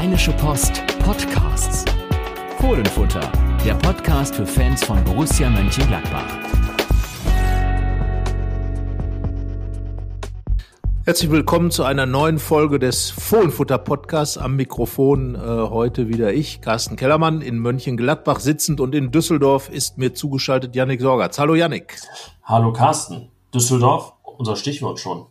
Rheinische Post Podcasts. Fohlenfutter, der Podcast für Fans von Borussia Mönchengladbach. Herzlich willkommen zu einer neuen Folge des Fohlenfutter Podcasts. Am Mikrofon äh, heute wieder ich, Carsten Kellermann, in Mönchengladbach sitzend und in Düsseldorf ist mir zugeschaltet Yannick Sorgatz. Hallo Yannick. Hallo Carsten. Düsseldorf, unser Stichwort schon.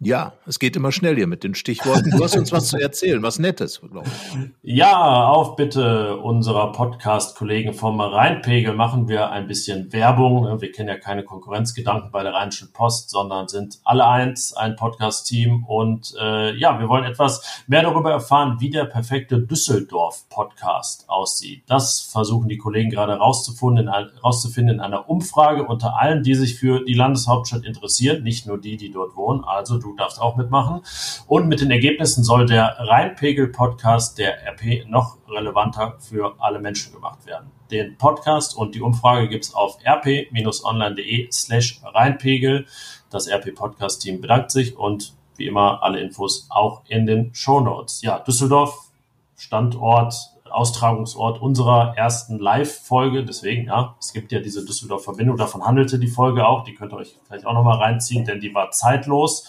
Ja, es geht immer schnell hier mit den Stichworten. Du hast uns was zu erzählen, was Nettes, glaube ich. Ja, auf Bitte unserer Podcast-Kollegen vom Rheinpegel machen wir ein bisschen Werbung. Wir kennen ja keine Konkurrenzgedanken bei der Rheinischen Post, sondern sind alle eins, ein Podcast-Team. Und äh, ja, wir wollen etwas mehr darüber erfahren, wie der perfekte Düsseldorf-Podcast aussieht. Das versuchen die Kollegen gerade rauszufinden, rauszufinden in einer Umfrage unter allen, die sich für die Landeshauptstadt interessieren, nicht nur die, die dort wohnen. Also du darfst auch mitmachen. Und mit den Ergebnissen soll der Rheinpegel-Podcast der RP noch relevanter für alle Menschen gemacht werden. Den Podcast und die Umfrage gibt es auf rp-online.de slash Rheinpegel. Das RP-Podcast-Team bedankt sich und wie immer alle Infos auch in den Show Notes. Ja, Düsseldorf, Standort Austragungsort unserer ersten Live-Folge. Deswegen, ja, es gibt ja diese Düsseldorf-Verbindung. Davon handelte die Folge auch. Die könnt ihr euch vielleicht auch nochmal reinziehen, denn die war zeitlos.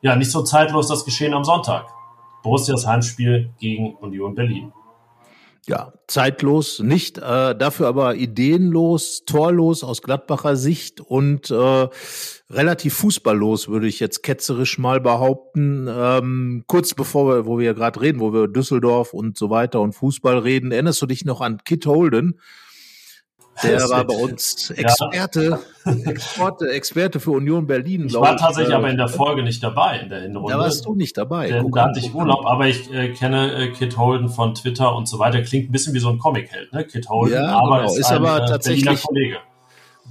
Ja, nicht so zeitlos das Geschehen am Sonntag. Borussias Heimspiel gegen Union Berlin. Ja, zeitlos nicht, äh, dafür aber ideenlos, torlos aus Gladbacher Sicht und äh, relativ fußballlos, würde ich jetzt ketzerisch mal behaupten. Ähm, kurz bevor wir, wo wir gerade reden, wo wir Düsseldorf und so weiter und Fußball reden, erinnerst du dich noch an Kit Holden? Der war bei uns Experte, ja. Experte, Experte für Union Berlin. Ich war tatsächlich ich. aber in der Folge nicht dabei, in der Hinrunde. Da warst du nicht dabei. Denn da hatte ich Urlaub, aber ich äh, kenne äh, Kit Holden von Twitter und so weiter. Klingt ein bisschen wie so ein Comic-Held, ne? Kit Holden, ja, aber genau. ist, ist ein, aber äh, tatsächlich Kollege.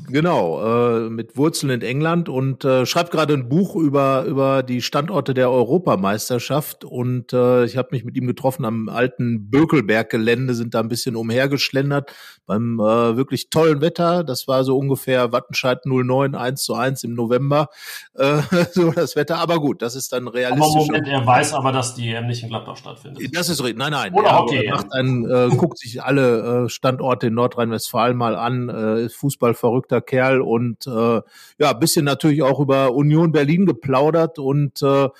Genau, äh, mit Wurzeln in England und äh, schreibt gerade ein Buch über über die Standorte der Europameisterschaft und äh, ich habe mich mit ihm getroffen am alten Bökelberg-Gelände, sind da ein bisschen umhergeschlendert beim äh, wirklich tollen Wetter. Das war so ungefähr Wattenscheid 09 1 zu 1 im November, äh, so das Wetter. Aber gut, das ist dann realistisch. Aber Moment, er weiß aber, dass die EM nicht in Gladbach stattfindet. Das ist richtig. Nein, nein. Oder ja, okay. Er macht einen, äh, guckt sich alle äh, Standorte in Nordrhein-Westfalen mal an, äh, Fußball verrückter Kerl und äh, ja, bisschen natürlich auch über Union Berlin geplaudert und äh, ja,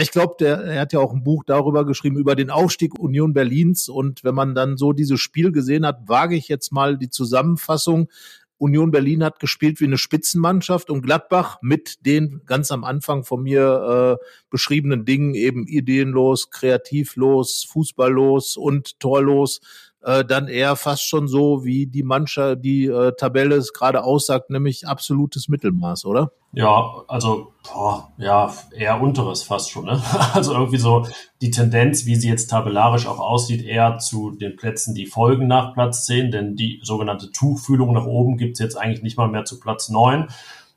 ich glaube, er hat ja auch ein Buch darüber geschrieben über den Aufstieg Union Berlins und wenn man dann so dieses Spiel gesehen hat, wage ich jetzt mal die Zusammenfassung. Union Berlin hat gespielt wie eine Spitzenmannschaft und Gladbach mit den ganz am Anfang von mir äh, beschriebenen Dingen eben ideenlos, kreativlos, fußballlos und torlos äh, dann eher fast schon so, wie die Mannschaft, die äh, Tabelle es gerade aussagt, nämlich absolutes Mittelmaß, oder? Ja, also boah, ja, eher unteres fast schon. Ne? Also irgendwie so die Tendenz, wie sie jetzt tabellarisch auch aussieht, eher zu den Plätzen, die folgen nach Platz 10, denn die sogenannte Tuchfühlung nach oben gibt's jetzt eigentlich nicht mal mehr zu Platz 9.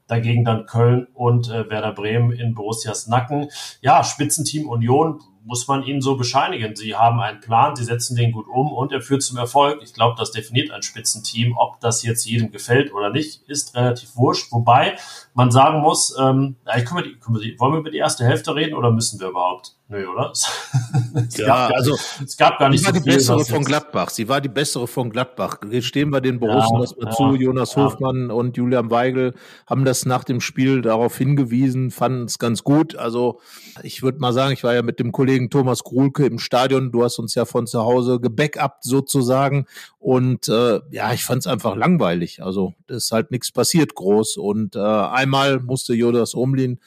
Dagegen dann Köln und äh, Werder Bremen in Borussias Nacken. Ja, Spitzenteam Union muss man ihnen so bescheinigen. Sie haben einen Plan, sie setzen den gut um und er führt zum Erfolg. Ich glaube, das definiert ein Spitzenteam. Ob das jetzt jedem gefällt oder nicht, ist relativ wurscht. Wobei man sagen muss, ähm, ich, können wir die, können wir die, wollen wir über die erste Hälfte reden oder müssen wir überhaupt? Nö, oder? es ja, gab, also es gab gar nicht so. Sie war die bessere von Gladbach. Sie war die bessere von Gladbach. Stehen wir den Borussen ja, das mal ja, zu. Jonas ja. Hofmann und Julian Weigel haben das nach dem Spiel darauf hingewiesen, fanden es ganz gut. Also ich würde mal sagen, ich war ja mit dem Kollegen Thomas Gruhlke im Stadion. Du hast uns ja von zu Hause gebackupt sozusagen. Und äh, ja, ich fand es einfach langweilig. Also ist halt nichts passiert groß. Und äh, einmal musste Jonas Omlin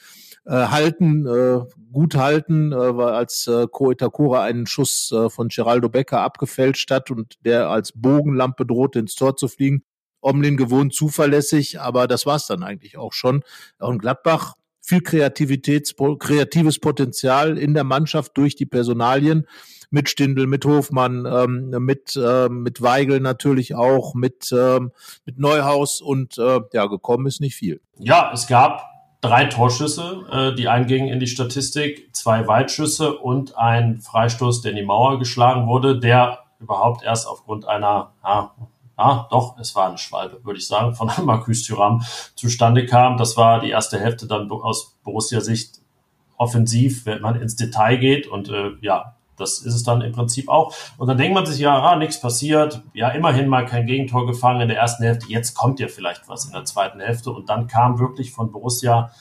äh, halten, äh, gut halten, äh, weil als äh, Ko einen Schuss äh, von Geraldo Becker abgefälscht hat und der als Bogenlampe drohte ins Tor zu fliegen. Omlin gewohnt zuverlässig, aber das war's dann eigentlich auch schon. Und Gladbach viel Kreativitäts kreatives Potenzial in der Mannschaft durch die Personalien mit Stindl, mit Hofmann, ähm, mit äh, mit Weigel natürlich auch, mit ähm, mit Neuhaus und äh, ja gekommen ist nicht viel. Ja, es gab drei Torschüsse, äh, die eingingen in die Statistik, zwei Weitschüsse und ein Freistoß, der in die Mauer geschlagen wurde, der überhaupt erst aufgrund einer, ja, ja doch, es war eine Schwalbe, würde ich sagen, von Marcus Thuram zustande kam. Das war die erste Hälfte dann aus Borussia-Sicht offensiv, wenn man ins Detail geht und äh, ja, Das ist es dann im Prinzip auch. Und dann denkt man sich, ja, ah, nichts passiert. Ja, immerhin mal kein Gegentor gefangen in der ersten Hälfte. Jetzt kommt ja vielleicht was in der zweiten Hälfte. Und dann kam wirklich von Borussia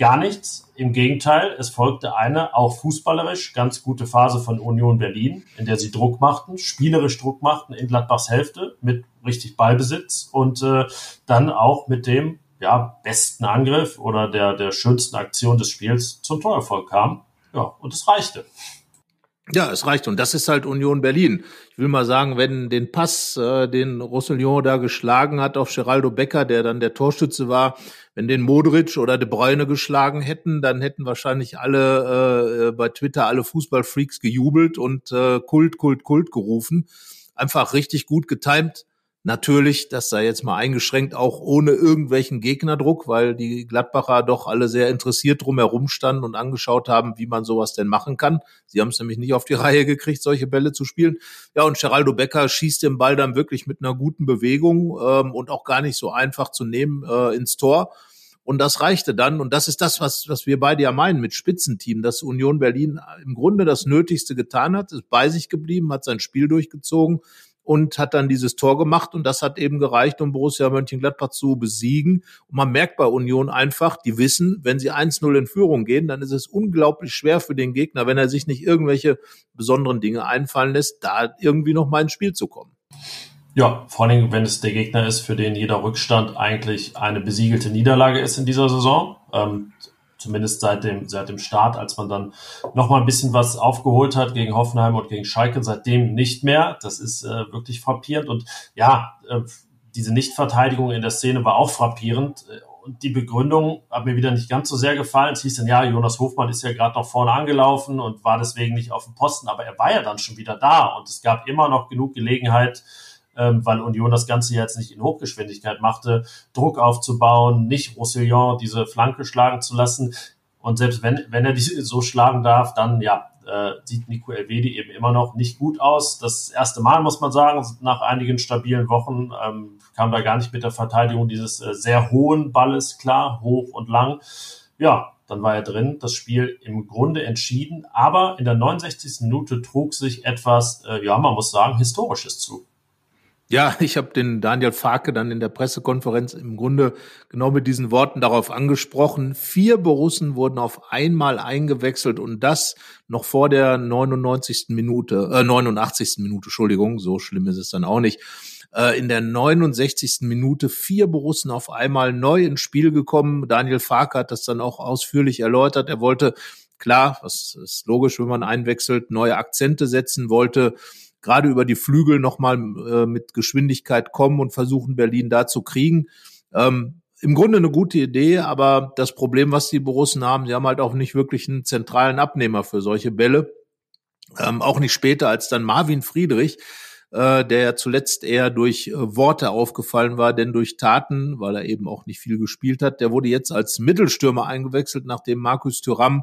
gar nichts. Im Gegenteil, es folgte eine auch fußballerisch ganz gute Phase von Union Berlin, in der sie Druck machten, spielerisch Druck machten in Gladbachs Hälfte mit richtig Ballbesitz und äh, dann auch mit dem ja, besten Angriff oder der, der schönsten Aktion des Spiels zum Torerfolg kam. Ja, und es reichte. Ja, es reicht. Und das ist halt Union Berlin. Ich will mal sagen, wenn den Pass, äh, den Roussillon da geschlagen hat auf Geraldo Becker, der dann der Torschütze war, wenn den Modric oder De Bruyne geschlagen hätten, dann hätten wahrscheinlich alle äh, bei Twitter alle Fußballfreaks gejubelt und äh, Kult, Kult, Kult gerufen. Einfach richtig gut getimt. Natürlich, das sei jetzt mal eingeschränkt, auch ohne irgendwelchen Gegnerdruck, weil die Gladbacher doch alle sehr interessiert drumherum standen und angeschaut haben, wie man sowas denn machen kann. Sie haben es nämlich nicht auf die Reihe gekriegt, solche Bälle zu spielen. Ja, und Geraldo Becker schießt den Ball dann wirklich mit einer guten Bewegung ähm, und auch gar nicht so einfach zu nehmen äh, ins Tor. Und das reichte dann. Und das ist das, was, was wir beide ja meinen mit Spitzenteam, dass Union Berlin im Grunde das Nötigste getan hat, ist bei sich geblieben, hat sein Spiel durchgezogen und hat dann dieses Tor gemacht und das hat eben gereicht, um Borussia Mönchengladbach zu besiegen. Und man merkt bei Union einfach, die wissen, wenn sie 1-0 in Führung gehen, dann ist es unglaublich schwer für den Gegner, wenn er sich nicht irgendwelche besonderen Dinge einfallen lässt, da irgendwie noch mal ins Spiel zu kommen. Ja, vor allem, wenn es der Gegner ist, für den jeder Rückstand eigentlich eine besiegelte Niederlage ist in dieser Saison. Ähm, zumindest seit dem, seit dem Start, als man dann noch mal ein bisschen was aufgeholt hat gegen Hoffenheim und gegen Schalke, seitdem nicht mehr. Das ist äh, wirklich frappierend. Und ja, äh, diese Nichtverteidigung in der Szene war auch frappierend. Und die Begründung hat mir wieder nicht ganz so sehr gefallen. Es hieß dann, ja, Jonas Hofmann ist ja gerade noch vorne angelaufen und war deswegen nicht auf dem Posten, aber er war ja dann schon wieder da und es gab immer noch genug Gelegenheit, ähm, weil Union das Ganze jetzt nicht in Hochgeschwindigkeit machte, Druck aufzubauen, nicht Roussillon diese Flanke schlagen zu lassen. Und selbst wenn, wenn er die so schlagen darf, dann ja, äh, sieht Nico Elvedi eben immer noch nicht gut aus. Das erste Mal, muss man sagen, nach einigen stabilen Wochen ähm, kam da gar nicht mit der Verteidigung dieses äh, sehr hohen Balles klar, hoch und lang. Ja, dann war er drin, das Spiel im Grunde entschieden, aber in der 69. Minute trug sich etwas, äh, ja, man muss sagen, Historisches zu. Ja, ich habe den Daniel Farke dann in der Pressekonferenz im Grunde genau mit diesen Worten darauf angesprochen. Vier Borussen wurden auf einmal eingewechselt und das noch vor der 99. Minute, äh, 89. Minute, Entschuldigung, so schlimm ist es dann auch nicht. Äh, in der 69. Minute vier Borussen auf einmal neu ins Spiel gekommen. Daniel Farke hat das dann auch ausführlich erläutert. Er wollte, klar, was ist logisch, wenn man einwechselt, neue Akzente setzen wollte gerade über die Flügel nochmal äh, mit Geschwindigkeit kommen und versuchen, Berlin da zu kriegen. Ähm, Im Grunde eine gute Idee, aber das Problem, was die Borussen haben, sie haben halt auch nicht wirklich einen zentralen Abnehmer für solche Bälle. Ähm, auch nicht später als dann Marvin Friedrich, äh, der ja zuletzt eher durch äh, Worte aufgefallen war, denn durch Taten, weil er eben auch nicht viel gespielt hat. Der wurde jetzt als Mittelstürmer eingewechselt, nachdem Markus Thüram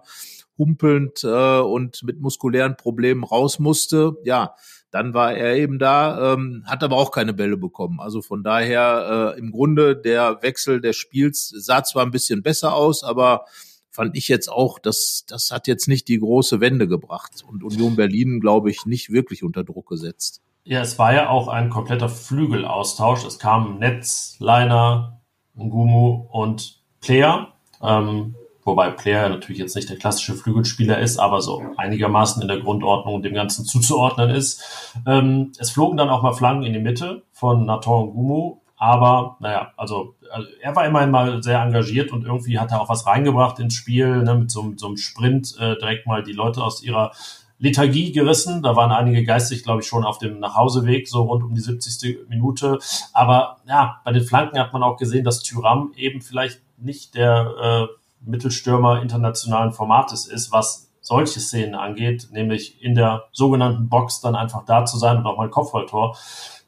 humpelnd äh, und mit muskulären Problemen raus musste. Ja, dann war er eben da, ähm, hat aber auch keine Bälle bekommen. Also von daher äh, im Grunde der Wechsel des Spiels sah zwar ein bisschen besser aus, aber fand ich jetzt auch, dass das hat jetzt nicht die große Wende gebracht und Union Berlin, glaube ich, nicht wirklich unter Druck gesetzt. Ja, es war ja auch ein kompletter Flügelaustausch. Es kamen Netz, Leiner, Ngumu und Player. Ähm, wobei Player natürlich jetzt nicht der klassische Flügelspieler ist, aber so einigermaßen in der Grundordnung dem Ganzen zuzuordnen ist. Ähm, es flogen dann auch mal Flanken in die Mitte von Nathan Gumu, aber naja, also, also, er war immerhin mal sehr engagiert und irgendwie hat er auch was reingebracht ins Spiel, ne, mit so, so einem Sprint äh, direkt mal die Leute aus ihrer Lethargie gerissen. Da waren einige geistig, glaube ich, schon auf dem Nachhauseweg, so rund um die 70. Minute. Aber ja, bei den Flanken hat man auch gesehen, dass Tyram eben vielleicht nicht der äh, Mittelstürmer internationalen Formates ist, was solche Szenen angeht, nämlich in der sogenannten Box dann einfach da zu sein und auch mal ein Kopfballtor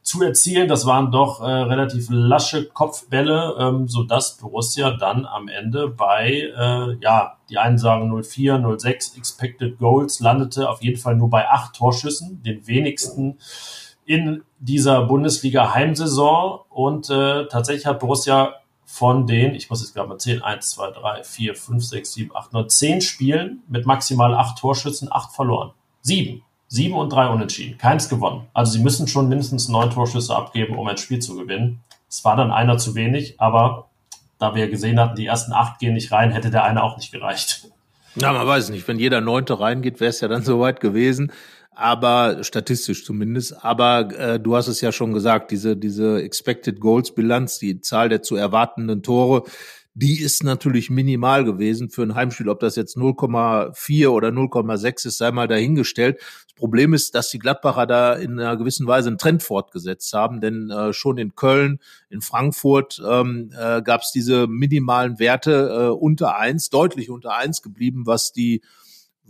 zu erzielen. Das waren doch äh, relativ lasche Kopfbälle, ähm, so dass Borussia dann am Ende bei, äh, ja, die einen sagen 04, 06 Expected Goals, landete auf jeden Fall nur bei acht Torschüssen, den wenigsten in dieser Bundesliga Heimsaison. Und äh, tatsächlich hat Borussia von den, ich muss jetzt gerade mal zählen, 1, 2, 3, 4, 5, 6, 7, 8, 9, 10 Spielen mit maximal 8 Torschützen, 8 verloren. 7. Sieben und drei unentschieden. Keins gewonnen. Also sie müssen schon mindestens neun Torschüsse abgeben, um ein Spiel zu gewinnen. Es war dann einer zu wenig, aber da wir gesehen hatten, die ersten acht gehen nicht rein, hätte der eine auch nicht gereicht. Ja, man weiß nicht. Wenn jeder Neunte reingeht, wäre es ja dann soweit gewesen. Aber statistisch zumindest. Aber äh, du hast es ja schon gesagt, diese, diese Expected Goals Bilanz, die Zahl der zu erwartenden Tore, die ist natürlich minimal gewesen für ein Heimspiel. Ob das jetzt 0,4 oder 0,6 ist, sei mal dahingestellt. Das Problem ist, dass die Gladbacher da in einer gewissen Weise einen Trend fortgesetzt haben, denn äh, schon in Köln, in Frankfurt ähm, äh, gab es diese minimalen Werte äh, unter eins, deutlich unter eins geblieben, was die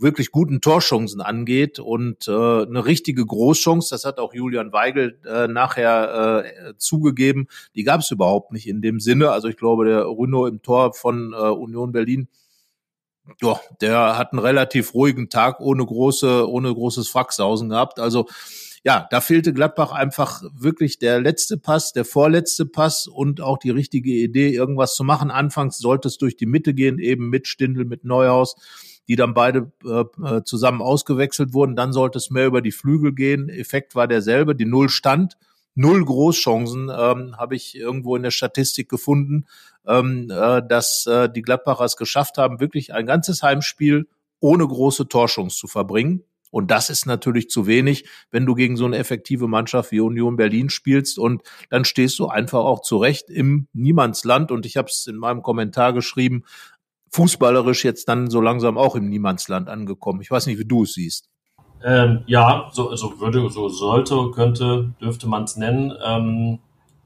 wirklich guten Torchancen angeht und äh, eine richtige Großchance, das hat auch Julian Weigel äh, nachher äh, zugegeben, die gab es überhaupt nicht in dem Sinne. Also ich glaube, der Runo im Tor von äh, Union Berlin, ja, der hat einen relativ ruhigen Tag ohne große, ohne großes Fracksausen gehabt. Also ja, da fehlte Gladbach einfach wirklich der letzte Pass, der vorletzte Pass und auch die richtige Idee, irgendwas zu machen. Anfangs sollte es durch die Mitte gehen, eben mit Stindel, mit Neuhaus die dann beide äh, äh, zusammen ausgewechselt wurden. Dann sollte es mehr über die Flügel gehen. Effekt war derselbe. Die Null stand. Null Großchancen ähm, habe ich irgendwo in der Statistik gefunden, ähm, äh, dass äh, die Gladbacher es geschafft haben, wirklich ein ganzes Heimspiel ohne große Torchance zu verbringen. Und das ist natürlich zu wenig, wenn du gegen so eine effektive Mannschaft wie Union Berlin spielst. Und dann stehst du einfach auch zurecht im Niemandsland. Und ich habe es in meinem Kommentar geschrieben, fußballerisch jetzt dann so langsam auch im Niemandsland angekommen. Ich weiß nicht, wie du es siehst. Ähm, ja, so, so würde, so sollte, könnte, dürfte man es nennen. Ähm,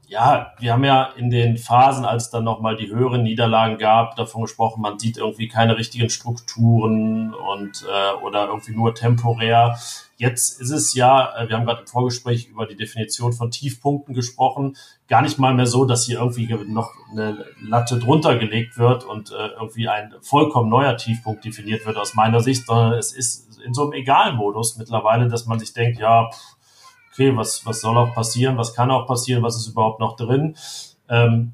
ja, wir haben ja in den Phasen, als es dann nochmal die höheren Niederlagen gab, davon gesprochen, man sieht irgendwie keine richtigen Strukturen und äh, oder irgendwie nur temporär. Jetzt ist es ja, äh, wir haben gerade im Vorgespräch über die Definition von Tiefpunkten gesprochen, gar nicht mal mehr so, dass hier irgendwie noch eine Latte drunter gelegt wird und äh, irgendwie ein vollkommen neuer Tiefpunkt definiert wird aus meiner Sicht, sondern es ist in so einem Egalmodus mittlerweile, dass man sich denkt, ja, okay, was, was soll auch passieren, was kann auch passieren, was ist überhaupt noch drin. Ähm,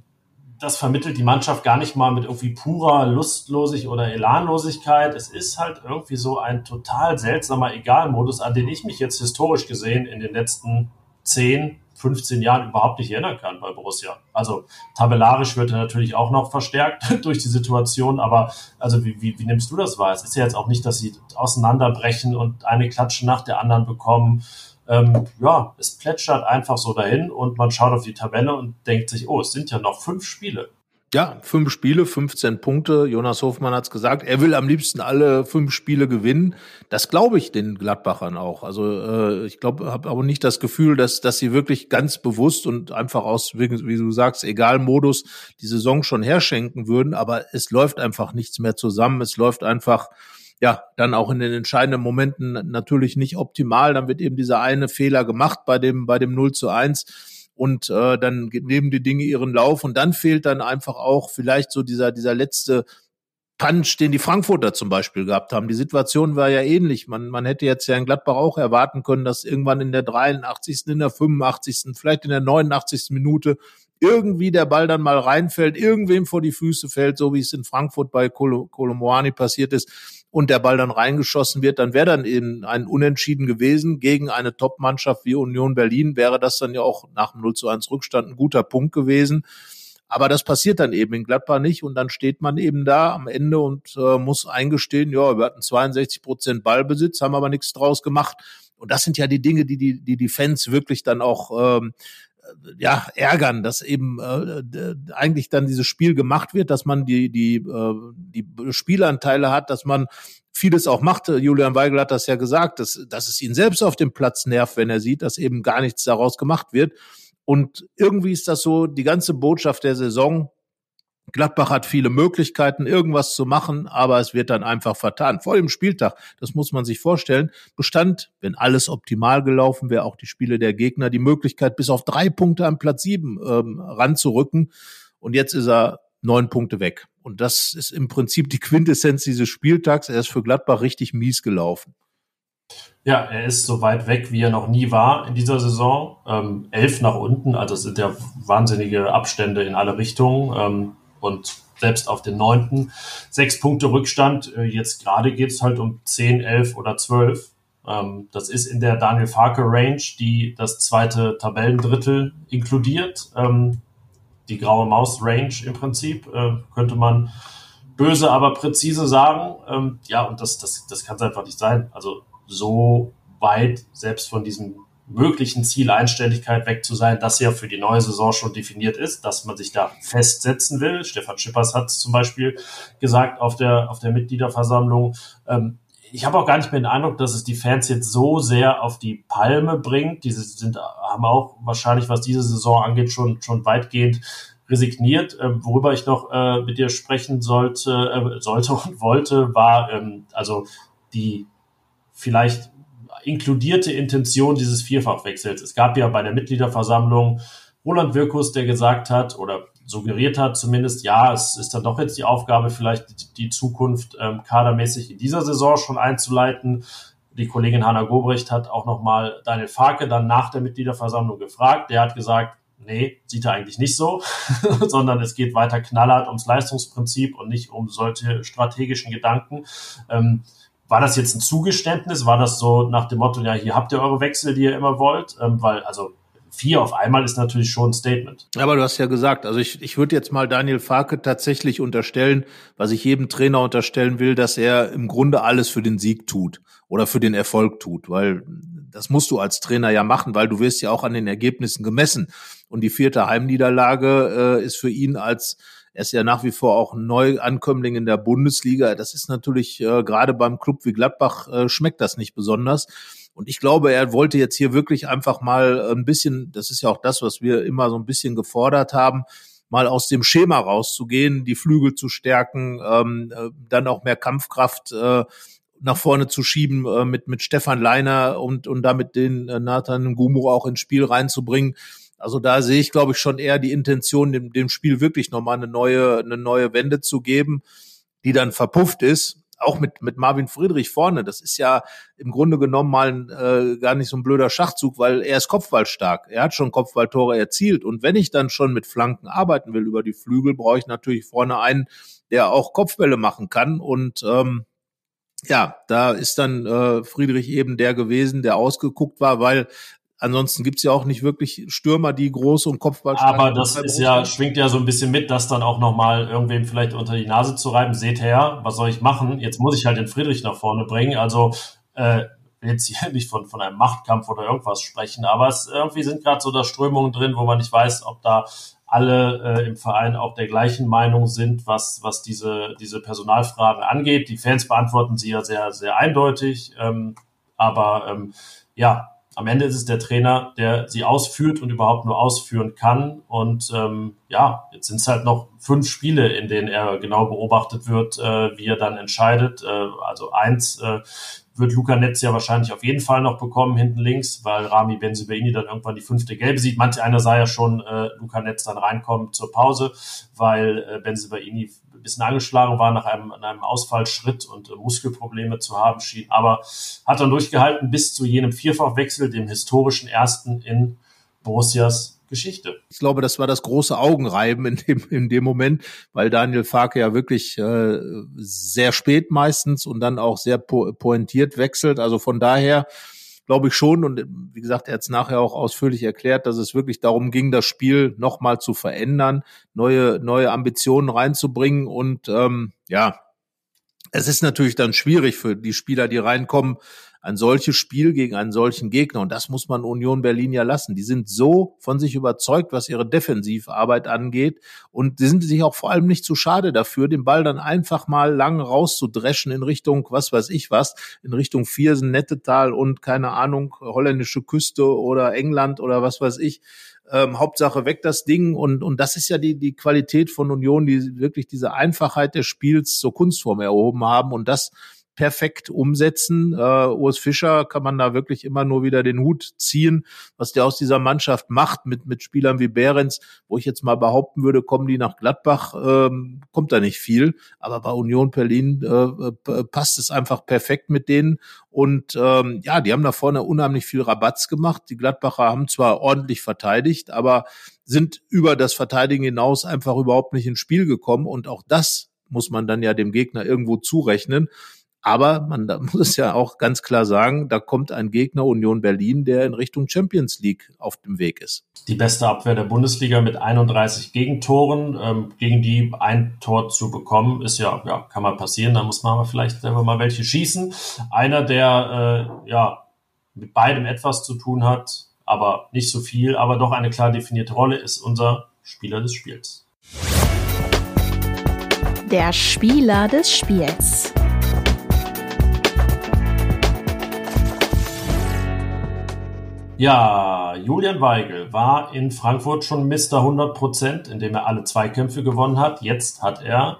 das vermittelt die Mannschaft gar nicht mal mit irgendwie purer Lustlosigkeit oder Elanlosigkeit. Es ist halt irgendwie so ein total seltsamer Egalmodus, an den ich mich jetzt historisch gesehen in den letzten 10, 15 Jahren überhaupt nicht erinnern kann bei Borussia. Also tabellarisch wird er natürlich auch noch verstärkt durch die Situation, aber also wie, wie, wie nimmst du das wahr? Es ist ja jetzt auch nicht, dass sie auseinanderbrechen und eine Klatsche nach der anderen bekommen ähm, ja, es plätschert einfach so dahin und man schaut auf die Tabelle und denkt sich, oh, es sind ja noch fünf Spiele. Ja, fünf Spiele, 15 Punkte. Jonas Hofmann hat es gesagt, er will am liebsten alle fünf Spiele gewinnen. Das glaube ich den Gladbachern auch. Also äh, ich glaube, habe aber nicht das Gefühl, dass dass sie wirklich ganz bewusst und einfach aus, wie, du sagst, egal Modus die Saison schon herschenken würden. Aber es läuft einfach nichts mehr zusammen. Es läuft einfach ja, dann auch in den entscheidenden Momenten natürlich nicht optimal. Dann wird eben dieser eine Fehler gemacht bei dem, bei dem 0 zu 1 und äh, dann nehmen die Dinge ihren Lauf und dann fehlt dann einfach auch vielleicht so dieser, dieser letzte Punch, den die Frankfurter zum Beispiel gehabt haben. Die Situation war ja ähnlich. Man, man hätte jetzt ja in Gladbach auch erwarten können, dass irgendwann in der 83., in der 85., vielleicht in der 89. Minute irgendwie der Ball dann mal reinfällt, irgendwem vor die Füße fällt, so wie es in Frankfurt bei Kolo Kolomoani passiert ist und der Ball dann reingeschossen wird, dann wäre dann eben ein Unentschieden gewesen gegen eine Top-Mannschaft wie Union Berlin, wäre das dann ja auch nach dem 0 zu 1 Rückstand ein guter Punkt gewesen. Aber das passiert dann eben in Gladbach nicht und dann steht man eben da am Ende und äh, muss eingestehen, ja, wir hatten 62 Prozent Ballbesitz, haben aber nichts draus gemacht. Und das sind ja die Dinge, die die, die, die Fans wirklich dann auch ähm, ja ärgern, dass eben äh, eigentlich dann dieses Spiel gemacht wird, dass man die die äh, die Spielanteile hat, dass man vieles auch macht. Julian Weigel hat das ja gesagt, dass, dass es ihn selbst auf dem Platz nervt, wenn er sieht, dass eben gar nichts daraus gemacht wird. Und irgendwie ist das so die ganze Botschaft der Saison. Gladbach hat viele Möglichkeiten, irgendwas zu machen, aber es wird dann einfach vertan. Vor dem Spieltag, das muss man sich vorstellen, bestand, wenn alles optimal gelaufen wäre, auch die Spiele der Gegner, die Möglichkeit, bis auf drei Punkte am Platz sieben ähm, ranzurücken. Und jetzt ist er neun Punkte weg. Und das ist im Prinzip die Quintessenz dieses Spieltags. Er ist für Gladbach richtig mies gelaufen. Ja, er ist so weit weg, wie er noch nie war in dieser Saison. Ähm, elf nach unten, also es sind ja wahnsinnige Abstände in alle Richtungen. Ähm, und selbst auf den neunten sechs Punkte Rückstand. Äh, jetzt gerade geht es halt um zehn, elf oder zwölf. Äh, Ähm, das ist in der Daniel Farke Range, die das zweite Tabellendrittel inkludiert. Ähm, die graue Maus Range im Prinzip, äh, könnte man böse, aber präzise sagen. Ähm, ja, und das, das, das kann es einfach nicht sein. Also so weit selbst von diesem möglichen Ziel Einstelligkeit weg zu sein, das ja für die neue Saison schon definiert ist, dass man sich da festsetzen will. Stefan Schippers hat es zum Beispiel gesagt auf der, auf der Mitgliederversammlung. Ähm, ich habe auch gar nicht mehr den Eindruck, dass es die Fans jetzt so sehr auf die Palme bringt. Diese sind, haben auch wahrscheinlich, was diese Saison angeht, schon, schon weitgehend resigniert. Ähm, worüber ich noch äh, mit dir sprechen sollte, äh, sollte und wollte, war ähm, also die vielleicht inkludierte Intention dieses Vierfachwechsels. Es gab ja bei der Mitgliederversammlung Roland Wirkus, der gesagt hat oder suggeriert hat zumindest, ja, es ist dann doch jetzt die Aufgabe, vielleicht die, Zukunft ähm, kadermäßig in dieser Saison schon einzuleiten. Die Kollegin Hanna Gobrecht hat auch nochmal Daniel Farke dann nach der Mitgliederversammlung gefragt. Der hat gesagt, nee, sieht er eigentlich nicht so, sondern es geht weiter knallhart ums Leistungsprinzip und nicht um solche strategischen Gedanken. Ähm, war das jetzt ein Zugeständnis? War das so nach dem Motto, ja, hier habt ihr eure Wechsel, die ihr immer wollt? Ähm, weil, also vier auf einmal ist natürlich schon ein Statement. Aber du hast ja gesagt, also ich, ich würde jetzt mal Daniel Farke tatsächlich unterstellen, was ich jedem Trainer unterstellen will, dass er im Grunde alles für den Sieg tut oder für den Erfolg tut, weil das musst du als Trainer ja machen, weil du wirst ja auch an den Ergebnissen gemessen. Und die vierte Heimniederlage äh, ist für ihn als er ist ja nach wie vor auch ein Neuankömmling in der Bundesliga. Das ist natürlich äh, gerade beim Club wie Gladbach äh, schmeckt das nicht besonders. Und ich glaube, er wollte jetzt hier wirklich einfach mal ein bisschen, das ist ja auch das, was wir immer so ein bisschen gefordert haben, mal aus dem Schema rauszugehen, die Flügel zu stärken, ähm, äh, dann auch mehr Kampfkraft äh, nach vorne zu schieben äh, mit mit Stefan Leiner und und damit den äh, Nathan Gumu auch ins Spiel reinzubringen. Also da sehe ich, glaube ich, schon eher die Intention, dem, dem Spiel wirklich nochmal eine neue, eine neue Wende zu geben, die dann verpufft ist. Auch mit, mit Marvin Friedrich vorne. Das ist ja im Grunde genommen mal ein, äh, gar nicht so ein blöder Schachzug, weil er ist kopfballstark. Er hat schon Kopfballtore erzielt. Und wenn ich dann schon mit Flanken arbeiten will über die Flügel, brauche ich natürlich vorne einen, der auch Kopfbälle machen kann. Und ähm, ja, da ist dann äh, Friedrich eben der gewesen, der ausgeguckt war, weil Ansonsten gibt's ja auch nicht wirklich Stürmer, die groß und Kopfball Aber das ist ja, schwingt ja so ein bisschen mit, das dann auch nochmal irgendwem vielleicht unter die Nase zu reiben. Seht her, was soll ich machen? Jetzt muss ich halt den Friedrich nach vorne bringen. Also äh, jetzt hier nicht von, von einem Machtkampf oder irgendwas sprechen, aber es irgendwie sind gerade so da Strömungen drin, wo man nicht weiß, ob da alle äh, im Verein auch der gleichen Meinung sind, was, was diese, diese Personalfragen angeht. Die Fans beantworten sie ja sehr, sehr eindeutig. Ähm, aber ähm, ja, am Ende ist es der Trainer, der sie ausführt und überhaupt nur ausführen kann. Und ähm, ja, jetzt sind es halt noch fünf Spiele, in denen er genau beobachtet wird, äh, wie er dann entscheidet. Äh, also eins äh, wird Luca Netz ja wahrscheinlich auf jeden Fall noch bekommen hinten links, weil Rami Benzibaini dann irgendwann die fünfte Gelbe sieht. Manch einer sah ja schon äh, Luca Netz dann reinkommen zur Pause, weil äh, Benzibaini bisschen angeschlagen war nach einem, einem Ausfallschritt und äh, Muskelprobleme zu haben schien, aber hat dann durchgehalten bis zu jenem Vierfachwechsel, dem historischen ersten in Borussias Geschichte. Ich glaube, das war das große Augenreiben in dem, in dem Moment, weil Daniel Farke ja wirklich äh, sehr spät meistens und dann auch sehr po pointiert wechselt. Also von daher glaube ich schon. Und wie gesagt, er hat es nachher auch ausführlich erklärt, dass es wirklich darum ging, das Spiel nochmal zu verändern, neue, neue Ambitionen reinzubringen. Und ähm, ja, es ist natürlich dann schwierig für die Spieler, die reinkommen, ein solches Spiel gegen einen solchen Gegner. Und das muss man Union Berlin ja lassen. Die sind so von sich überzeugt, was ihre Defensivarbeit angeht. Und die sind sich auch vor allem nicht zu schade dafür, den Ball dann einfach mal lang rauszudreschen in Richtung, was weiß ich was, in Richtung Viersen, Nettetal und keine Ahnung, holländische Küste oder England oder was weiß ich. Ähm, Hauptsache weg das Ding und und das ist ja die die Qualität von Union, die wirklich diese Einfachheit des Spiels zur Kunstform erhoben haben und das perfekt umsetzen. Äh, Urs Fischer kann man da wirklich immer nur wieder den Hut ziehen, was der aus dieser Mannschaft macht mit, mit Spielern wie Behrens, wo ich jetzt mal behaupten würde, kommen die nach Gladbach, ähm, kommt da nicht viel. Aber bei Union Berlin äh, passt es einfach perfekt mit denen. Und ähm, ja, die haben da vorne unheimlich viel Rabatz gemacht. Die Gladbacher haben zwar ordentlich verteidigt, aber sind über das Verteidigen hinaus einfach überhaupt nicht ins Spiel gekommen. Und auch das muss man dann ja dem Gegner irgendwo zurechnen. Aber man da muss es ja auch ganz klar sagen, da kommt ein Gegner Union Berlin, der in Richtung Champions League auf dem Weg ist. Die beste Abwehr der Bundesliga mit 31 Gegentoren. Ähm, gegen die ein Tor zu bekommen, ist ja, ja, kann mal passieren. Da muss man aber vielleicht selber mal welche schießen. Einer, der äh, ja mit beidem etwas zu tun hat, aber nicht so viel, aber doch eine klar definierte Rolle, ist unser Spieler des Spiels. Der Spieler des Spiels. Ja, Julian Weigel war in Frankfurt schon Mr. 100 Prozent, indem er alle Zweikämpfe gewonnen hat. Jetzt hat er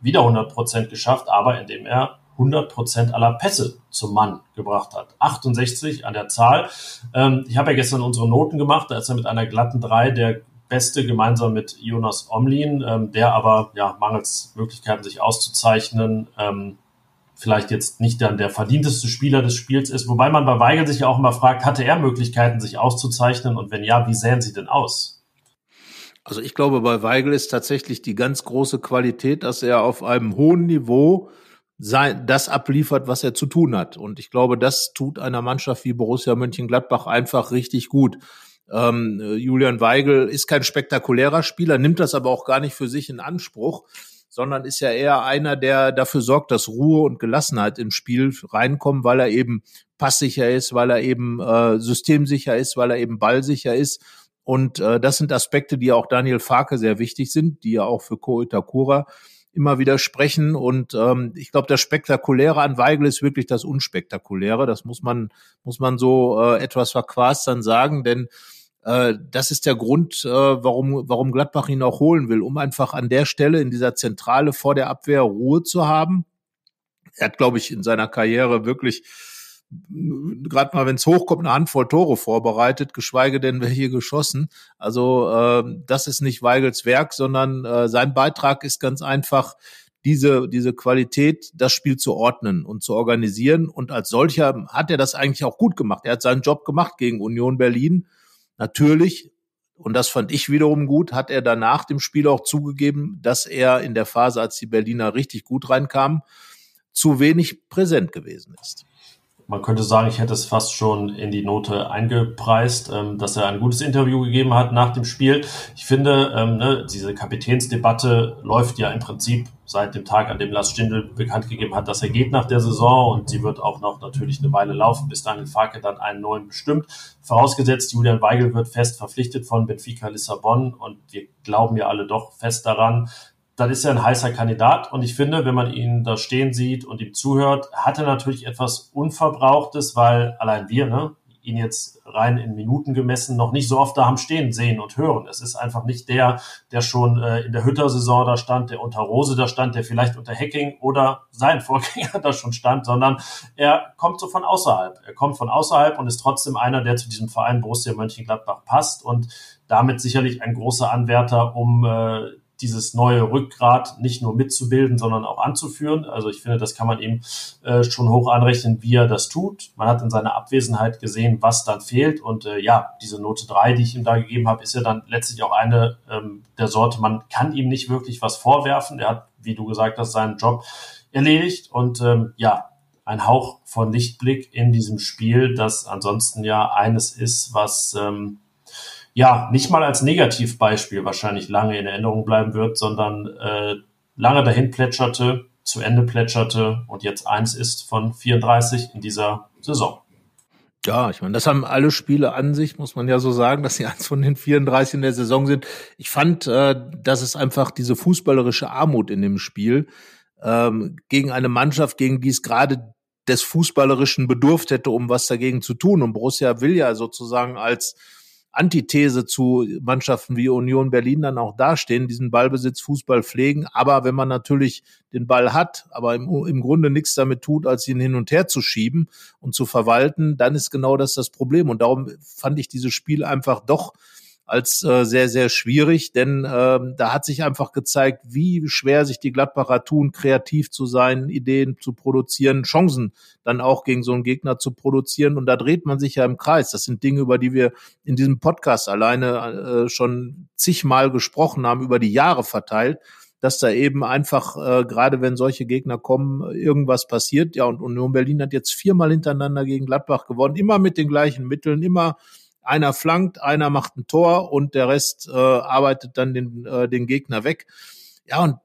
wieder 100 Prozent geschafft, aber indem er 100 Prozent aller Pässe zum Mann gebracht hat. 68 an der Zahl. Ähm, ich habe ja gestern unsere Noten gemacht. Da ist er mit einer glatten 3 der Beste gemeinsam mit Jonas Omlin, ähm, der aber ja mangels Möglichkeiten, sich auszuzeichnen, ähm, vielleicht jetzt nicht dann der verdienteste Spieler des Spiels ist. Wobei man bei Weigel sich ja auch immer fragt, hatte er Möglichkeiten, sich auszuzeichnen? Und wenn ja, wie sähen sie denn aus? Also ich glaube, bei Weigel ist tatsächlich die ganz große Qualität, dass er auf einem hohen Niveau sein, das abliefert, was er zu tun hat. Und ich glaube, das tut einer Mannschaft wie Borussia Mönchengladbach einfach richtig gut. Ähm, Julian Weigel ist kein spektakulärer Spieler, nimmt das aber auch gar nicht für sich in Anspruch sondern ist ja eher einer, der dafür sorgt, dass Ruhe und Gelassenheit ins Spiel reinkommen, weil er eben passsicher ist, weil er eben äh, systemsicher ist, weil er eben ballsicher ist. Und äh, das sind Aspekte, die auch Daniel Farke sehr wichtig sind, die ja auch für Ko Itakura immer wieder sprechen. Und ähm, ich glaube, das Spektakuläre an Weigel ist wirklich das Unspektakuläre. Das muss man, muss man so äh, etwas verquast dann sagen, denn äh, das ist der Grund, äh, warum, warum Gladbach ihn auch holen will, um einfach an der Stelle in dieser Zentrale vor der Abwehr Ruhe zu haben. Er hat, glaube ich, in seiner Karriere wirklich gerade mal, wenn es hochkommt, eine Handvoll Tore vorbereitet, geschweige denn welche geschossen. Also äh, das ist nicht Weigels Werk, sondern äh, sein Beitrag ist ganz einfach, diese, diese Qualität, das Spiel zu ordnen und zu organisieren. Und als solcher hat er das eigentlich auch gut gemacht. Er hat seinen Job gemacht gegen Union Berlin Natürlich, und das fand ich wiederum gut, hat er danach dem Spiel auch zugegeben, dass er in der Phase, als die Berliner richtig gut reinkamen, zu wenig präsent gewesen ist man könnte sagen, ich hätte es fast schon in die Note eingepreist, ähm, dass er ein gutes Interview gegeben hat nach dem Spiel. Ich finde, ähm, ne, diese Kapitänsdebatte läuft ja im Prinzip seit dem Tag, an dem Lars Stindl bekannt gegeben hat, dass er geht nach der Saison und sie wird auch noch natürlich eine Weile laufen, bis Daniel Farke dann einen neuen bestimmt. Vorausgesetzt, Julian Weigel wird fest verpflichtet von Benfica Lissabon und wir glauben ja alle doch fest daran, dann ist er ein heißer Kandidat. Und ich finde, wenn man ihn da stehen sieht und ihm zuhört, hat er natürlich etwas Unverbrauchtes, weil allein wir, ne, ihn jetzt rein in Minuten gemessen noch nicht so oft da haben stehen sehen und hören. Es ist einfach nicht der, der schon äh, in der Hütter-Saison da stand, der unter Rose da stand, der vielleicht unter Hacking oder sein Vorgänger da schon stand, sondern er kommt so von außerhalb. Er kommt von außerhalb und ist trotzdem einer, der zu diesem Verein Borussia Mönchengladbach passt und damit sicherlich ein großer Anwärter, um äh, dieses neue Rückgrat nicht nur mitzubilden, sondern auch anzuführen. Also ich finde, das kann man ihm äh, schon hoch anrechnen, wie er das tut. Man hat in seiner Abwesenheit gesehen, was dann fehlt. Und äh, ja, diese Note drei, die ich ihm da gegeben habe, ist ja dann letztlich auch eine ähm, der Sorte, man kann ihm nicht wirklich was vorwerfen. Er hat, wie du gesagt hast, seinen Job erledigt. Und ähm, ja, ein Hauch von Lichtblick in diesem Spiel, das ansonsten ja eines ist, was ähm, ja, nicht mal als Negativbeispiel wahrscheinlich lange in Erinnerung bleiben wird, sondern äh, lange dahin plätscherte, zu Ende plätscherte und jetzt eins ist von 34 in dieser Saison. Ja, ich meine, das haben alle Spiele an sich, muss man ja so sagen, dass sie eins von den 34 in der Saison sind. Ich fand, äh, dass es einfach diese fußballerische Armut in dem Spiel ähm, gegen eine Mannschaft, gegen die es gerade des Fußballerischen bedurft hätte, um was dagegen zu tun. Und Borussia will ja sozusagen als Antithese zu Mannschaften wie Union Berlin dann auch dastehen, diesen Ballbesitz Fußball pflegen. Aber wenn man natürlich den Ball hat, aber im, im Grunde nichts damit tut, als ihn hin und her zu schieben und zu verwalten, dann ist genau das das Problem. Und darum fand ich dieses Spiel einfach doch als äh, sehr, sehr schwierig, denn äh, da hat sich einfach gezeigt, wie schwer sich die Gladbacher tun, kreativ zu sein, Ideen zu produzieren, Chancen dann auch gegen so einen Gegner zu produzieren. Und da dreht man sich ja im Kreis. Das sind Dinge, über die wir in diesem Podcast alleine äh, schon zigmal gesprochen haben, über die Jahre verteilt dass da eben einfach, äh, gerade wenn solche Gegner kommen, irgendwas passiert. Ja, und Union Berlin hat jetzt viermal hintereinander gegen Gladbach gewonnen, immer mit den gleichen Mitteln, immer einer flankt, einer macht ein Tor und der Rest äh, arbeitet dann den, äh, den Gegner weg. Ja, und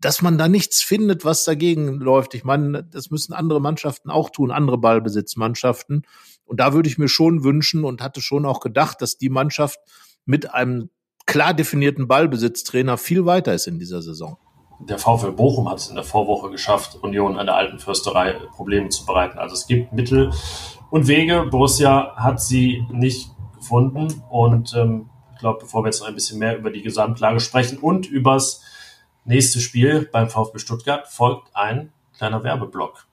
dass man da nichts findet, was dagegen läuft. Ich meine, das müssen andere Mannschaften auch tun, andere Ballbesitzmannschaften. Und da würde ich mir schon wünschen und hatte schon auch gedacht, dass die Mannschaft mit einem klar definierten Ballbesitztrainer viel weiter ist in dieser Saison. Der VfL Bochum hat es in der Vorwoche geschafft, Union an der alten Fürsterei Probleme zu bereiten. Also es gibt Mittel und Wege. Borussia hat sie nicht gefunden. Und ähm, ich glaube, bevor wir jetzt noch ein bisschen mehr über die Gesamtlage sprechen und übers nächste Spiel beim VfB Stuttgart, folgt ein kleiner Werbeblock.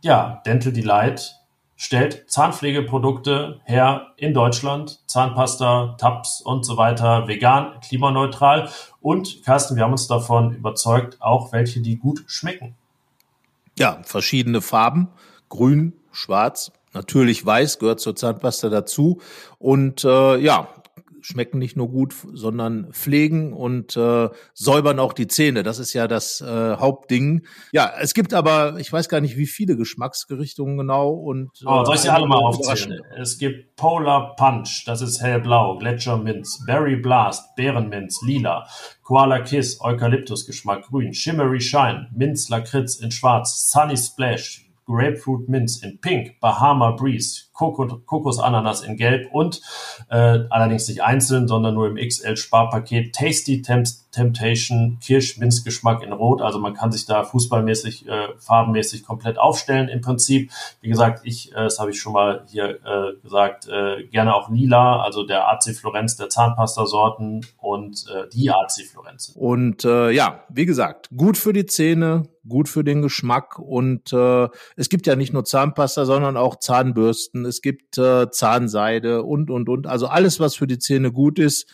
Ja, Dental Delight stellt Zahnpflegeprodukte her in Deutschland, Zahnpasta, Tabs und so weiter, vegan, klimaneutral und Carsten, wir haben uns davon überzeugt, auch welche, die gut schmecken. Ja, verschiedene Farben, grün, schwarz, Natürlich weiß gehört zur Zahnpasta dazu. Und äh, ja, schmecken nicht nur gut, sondern pflegen und äh, säubern auch die Zähne. Das ist ja das äh, Hauptding. Ja, es gibt aber, ich weiß gar nicht, wie viele Geschmacksgerichtungen genau. Und, äh, oh, soll ich sie alle mal aufzählen? Es gibt Polar Punch, das ist hellblau, Gletscherminz, Berry Blast, Bärenminz, lila, Koala Kiss, Eukalyptusgeschmack, grün, Shimmery Shine, Minz Lakritz in schwarz, Sunny Splash, Grapefruit Minz in Pink, Bahama Breeze, Kokosananas in Gelb und äh, allerdings nicht einzeln, sondern nur im XL-Sparpaket Tasty Temp Temptation Kirsch-Minzgeschmack in Rot. Also man kann sich da fußballmäßig, äh, farbenmäßig komplett aufstellen im Prinzip. Wie gesagt, ich, äh, das habe ich schon mal hier äh, gesagt, äh, gerne auch lila, also der AC Florenz der Zahnpasta-Sorten und äh, die AC Florenz. Und äh, ja, wie gesagt, gut für die Zähne, gut für den Geschmack und äh, es gibt ja nicht nur Zahnpasta, sondern auch Zahnbürsten es gibt äh, Zahnseide und, und, und. Also alles, was für die Zähne gut ist,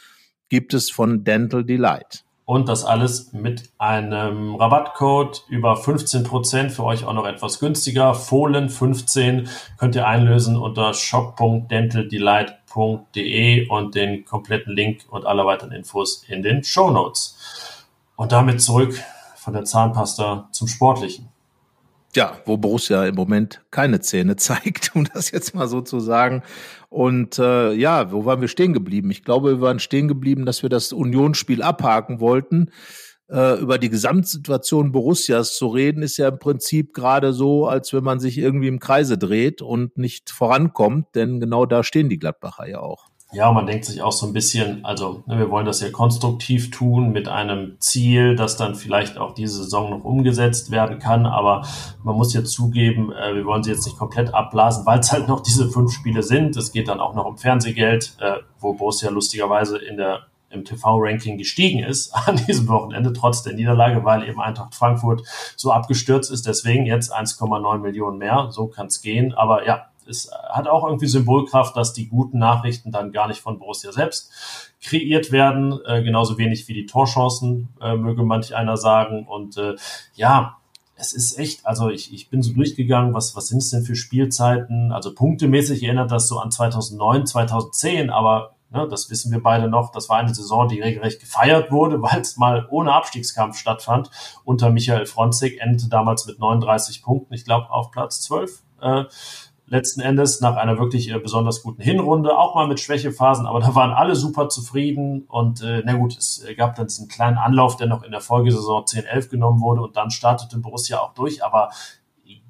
gibt es von Dental Delight. Und das alles mit einem Rabattcode über 15 Prozent für euch auch noch etwas günstiger. Fohlen 15 könnt ihr einlösen unter shop.dentaldelight.de und den kompletten Link und alle weiteren Infos in den Show Notes. Und damit zurück von der Zahnpasta zum Sportlichen. Ja, wo Borussia im Moment keine Zähne zeigt, um das jetzt mal so zu sagen. Und äh, ja, wo waren wir stehen geblieben? Ich glaube, wir waren stehen geblieben, dass wir das Unionsspiel abhaken wollten. Äh, über die Gesamtsituation Borussias zu reden, ist ja im Prinzip gerade so, als wenn man sich irgendwie im Kreise dreht und nicht vorankommt, denn genau da stehen die Gladbacher ja auch. Ja, man denkt sich auch so ein bisschen, also ne, wir wollen das ja konstruktiv tun mit einem Ziel, das dann vielleicht auch diese Saison noch umgesetzt werden kann. Aber man muss jetzt zugeben, äh, wir wollen sie jetzt nicht komplett abblasen, weil es halt noch diese fünf Spiele sind. Es geht dann auch noch um Fernsehgeld, äh, wo Borussia lustigerweise in der im TV-Ranking gestiegen ist an diesem Wochenende, trotz der Niederlage, weil eben Eintracht Frankfurt so abgestürzt ist. Deswegen jetzt 1,9 Millionen mehr. So kann es gehen. Aber ja, es hat auch irgendwie Symbolkraft, dass die guten Nachrichten dann gar nicht von Borussia selbst kreiert werden, äh, genauso wenig wie die Torchancen, äh, möge manch einer sagen. Und äh, ja, es ist echt, also ich, ich bin so durchgegangen, was, was sind es denn für Spielzeiten? Also punktemäßig erinnert das so an 2009, 2010, aber ne, das wissen wir beide noch, das war eine Saison, die regelrecht gefeiert wurde, weil es mal ohne Abstiegskampf stattfand. Unter Michael Fronzek endete damals mit 39 Punkten, ich glaube auf Platz 12. Äh, letzten Endes nach einer wirklich äh, besonders guten Hinrunde, auch mal mit Schwächephasen, aber da waren alle super zufrieden und äh, na gut, es äh, gab dann diesen kleinen Anlauf, der noch in der Folgesaison 10-11 genommen wurde und dann startete Borussia auch durch, aber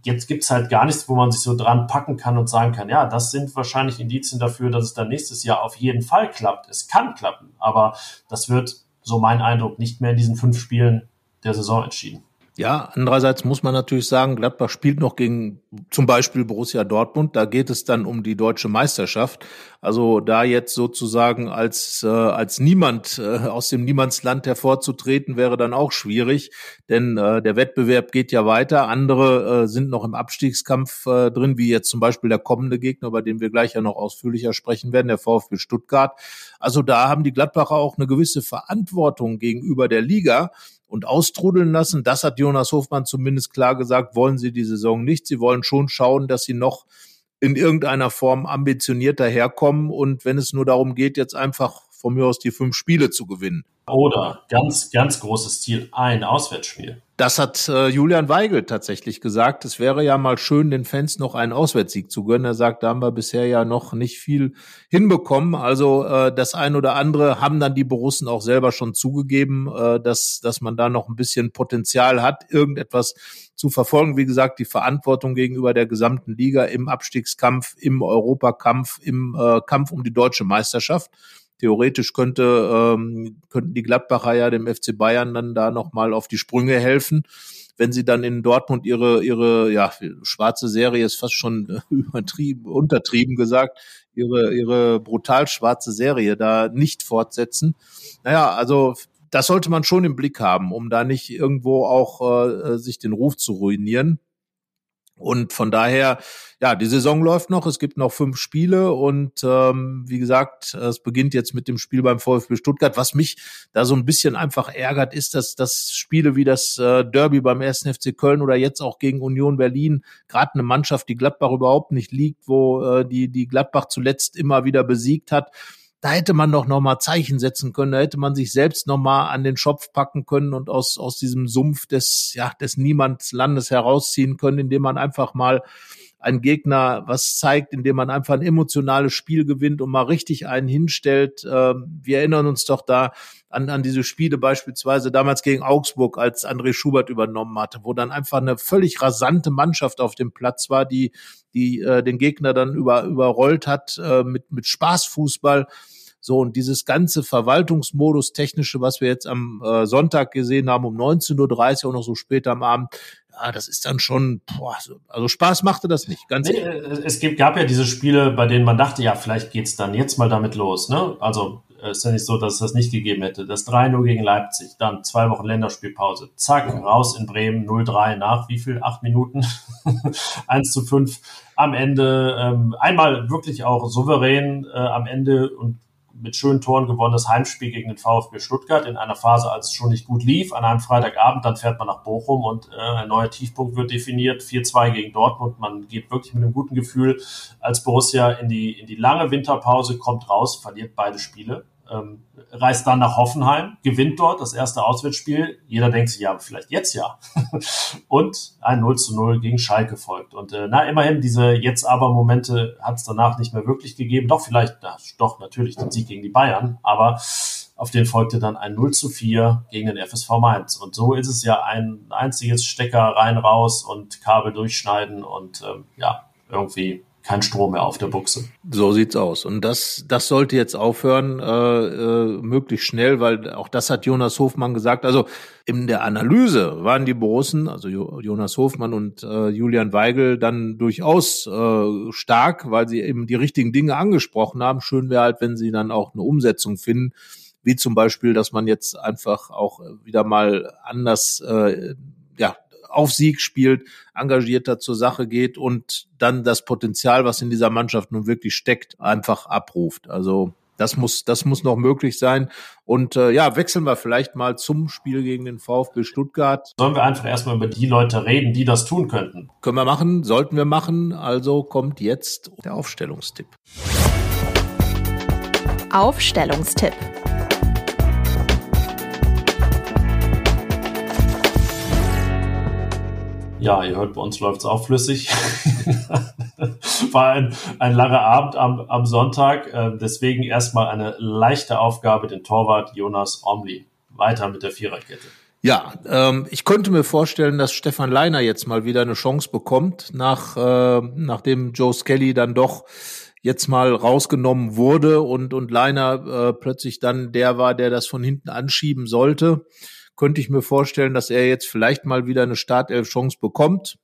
jetzt gibt's halt gar nichts, wo man sich so dran packen kann und sagen kann, ja, das sind wahrscheinlich Indizien dafür, dass es dann nächstes Jahr auf jeden Fall klappt. Es kann klappen, aber das wird, so mein Eindruck, nicht mehr in diesen fünf Spielen der Saison entschieden. Ja, andererseits muss man natürlich sagen, Gladbach spielt noch gegen zum Beispiel Borussia Dortmund. Da geht es dann um die deutsche Meisterschaft. Also da jetzt sozusagen als, äh, als niemand äh, aus dem Niemandsland hervorzutreten, wäre dann auch schwierig. Denn äh, der Wettbewerb geht ja weiter. Andere äh, sind noch im Abstiegskampf äh, drin, wie jetzt zum Beispiel der kommende Gegner, über den wir gleich ja noch ausführlicher sprechen werden, der VfB Stuttgart. Also da haben die Gladbacher auch eine gewisse Verantwortung gegenüber der Liga und austrudeln lassen. Das hat Jonas Hofmann zumindest klar gesagt, wollen sie die Saison nicht. Sie wollen schon schauen, dass sie noch in irgendeiner Form ambitionierter herkommen. Und wenn es nur darum geht, jetzt einfach von mir aus die fünf Spiele zu gewinnen. Oder ganz, ganz großes Ziel, ein Auswärtsspiel. Das hat äh, Julian Weigel tatsächlich gesagt. Es wäre ja mal schön, den Fans noch einen Auswärtssieg zu gönnen. Er sagt, da haben wir bisher ja noch nicht viel hinbekommen. Also äh, das ein oder andere haben dann die Borussen auch selber schon zugegeben, äh, dass, dass man da noch ein bisschen Potenzial hat, irgendetwas zu verfolgen. Wie gesagt, die Verantwortung gegenüber der gesamten Liga im Abstiegskampf, im Europakampf, im äh, Kampf um die deutsche Meisterschaft. Theoretisch könnte, ähm, könnten die Gladbacher ja dem FC Bayern dann da nochmal auf die Sprünge helfen. Wenn sie dann in Dortmund ihre, ihre, ja, schwarze Serie ist fast schon übertrieben, untertrieben gesagt, ihre, ihre brutal schwarze Serie da nicht fortsetzen. Naja, also das sollte man schon im Blick haben, um da nicht irgendwo auch äh, sich den Ruf zu ruinieren. Und von daher, ja, die Saison läuft noch, es gibt noch fünf Spiele und ähm, wie gesagt, es beginnt jetzt mit dem Spiel beim VfB Stuttgart. Was mich da so ein bisschen einfach ärgert, ist, dass das Spiele wie das äh, Derby beim 1. FC Köln oder jetzt auch gegen Union Berlin, gerade eine Mannschaft, die Gladbach überhaupt nicht liegt, wo äh, die, die Gladbach zuletzt immer wieder besiegt hat, da hätte man doch noch mal Zeichen setzen können, da hätte man sich selbst noch mal an den Schopf packen können und aus aus diesem Sumpf des ja des Niemandslandes herausziehen können, indem man einfach mal ein Gegner was zeigt, indem man einfach ein emotionales Spiel gewinnt und mal richtig einen hinstellt. Ähm, wir erinnern uns doch da an, an diese Spiele beispielsweise damals gegen Augsburg, als André Schubert übernommen hatte, wo dann einfach eine völlig rasante Mannschaft auf dem Platz war, die, die äh, den Gegner dann über, überrollt hat äh, mit, mit Spaßfußball. So, und dieses ganze Verwaltungsmodus technische, was wir jetzt am äh, Sonntag gesehen haben, um 19.30 Uhr und noch so später am Abend, ja, das ist dann schon, boah, also Spaß machte das nicht, ganz nee, es gab ja diese Spiele, bei denen man dachte, ja, vielleicht geht's dann jetzt mal damit los, ne? Also, äh, ist ja nicht so, dass es das nicht gegeben hätte. Das 3-0 gegen Leipzig, dann zwei Wochen Länderspielpause. Zack, raus in Bremen, 0-3 nach wie viel? Acht Minuten? 1 zu 5 am Ende. Ähm, einmal wirklich auch souverän äh, am Ende und mit schönen Toren gewonnenes Heimspiel gegen den VfB Stuttgart in einer Phase, als es schon nicht gut lief. An einem Freitagabend, dann fährt man nach Bochum und äh, ein neuer Tiefpunkt wird definiert. 4-2 gegen Dortmund. Man geht wirklich mit einem guten Gefühl als Borussia in die, in die lange Winterpause, kommt raus, verliert beide Spiele ähm, reist dann nach Hoffenheim, gewinnt dort das erste Auswärtsspiel. Jeder denkt sich, ja, vielleicht jetzt ja. und ein 0 zu 0 gegen Schalke folgt. Und äh, na, immerhin, diese Jetzt-Aber-Momente hat es danach nicht mehr wirklich gegeben. Doch, vielleicht, na, doch, natürlich den Sieg gegen die Bayern, aber auf den folgte dann ein 0 zu 4 gegen den FSV Mainz. Und so ist es ja ein einziges Stecker rein, raus und Kabel durchschneiden und ähm, ja, irgendwie kein Strom mehr auf der Buchse. So sieht's aus. Und das, das sollte jetzt aufhören, äh, äh, möglichst schnell, weil auch das hat Jonas Hofmann gesagt. Also in der Analyse waren die Borussen, also Jonas Hofmann und äh, Julian Weigel, dann durchaus äh, stark, weil sie eben die richtigen Dinge angesprochen haben. Schön wäre halt, wenn sie dann auch eine Umsetzung finden, wie zum Beispiel, dass man jetzt einfach auch wieder mal anders äh, ja, auf Sieg spielt, engagierter zur Sache geht und dann das Potenzial, was in dieser Mannschaft nun wirklich steckt, einfach abruft. Also das muss, das muss noch möglich sein. Und äh, ja, wechseln wir vielleicht mal zum Spiel gegen den VfB Stuttgart. Sollen wir einfach erstmal über die Leute reden, die das tun könnten? Können wir machen, sollten wir machen. Also kommt jetzt der Aufstellungstipp. Aufstellungstipp. Ja, ihr hört, bei uns läuft es auch flüssig. War ein, ein langer Abend am, am Sonntag. Äh, deswegen erstmal eine leichte Aufgabe, den Torwart Jonas Omli. Weiter mit der Viererkette. Ja, ähm, ich könnte mir vorstellen, dass Stefan Leiner jetzt mal wieder eine Chance bekommt, nach, äh, nachdem Joe Skelly dann doch jetzt mal rausgenommen wurde und, und Leiner äh, plötzlich dann der war, der das von hinten anschieben sollte könnte ich mir vorstellen, dass er jetzt vielleicht mal wieder eine Startelf-Chance bekommt.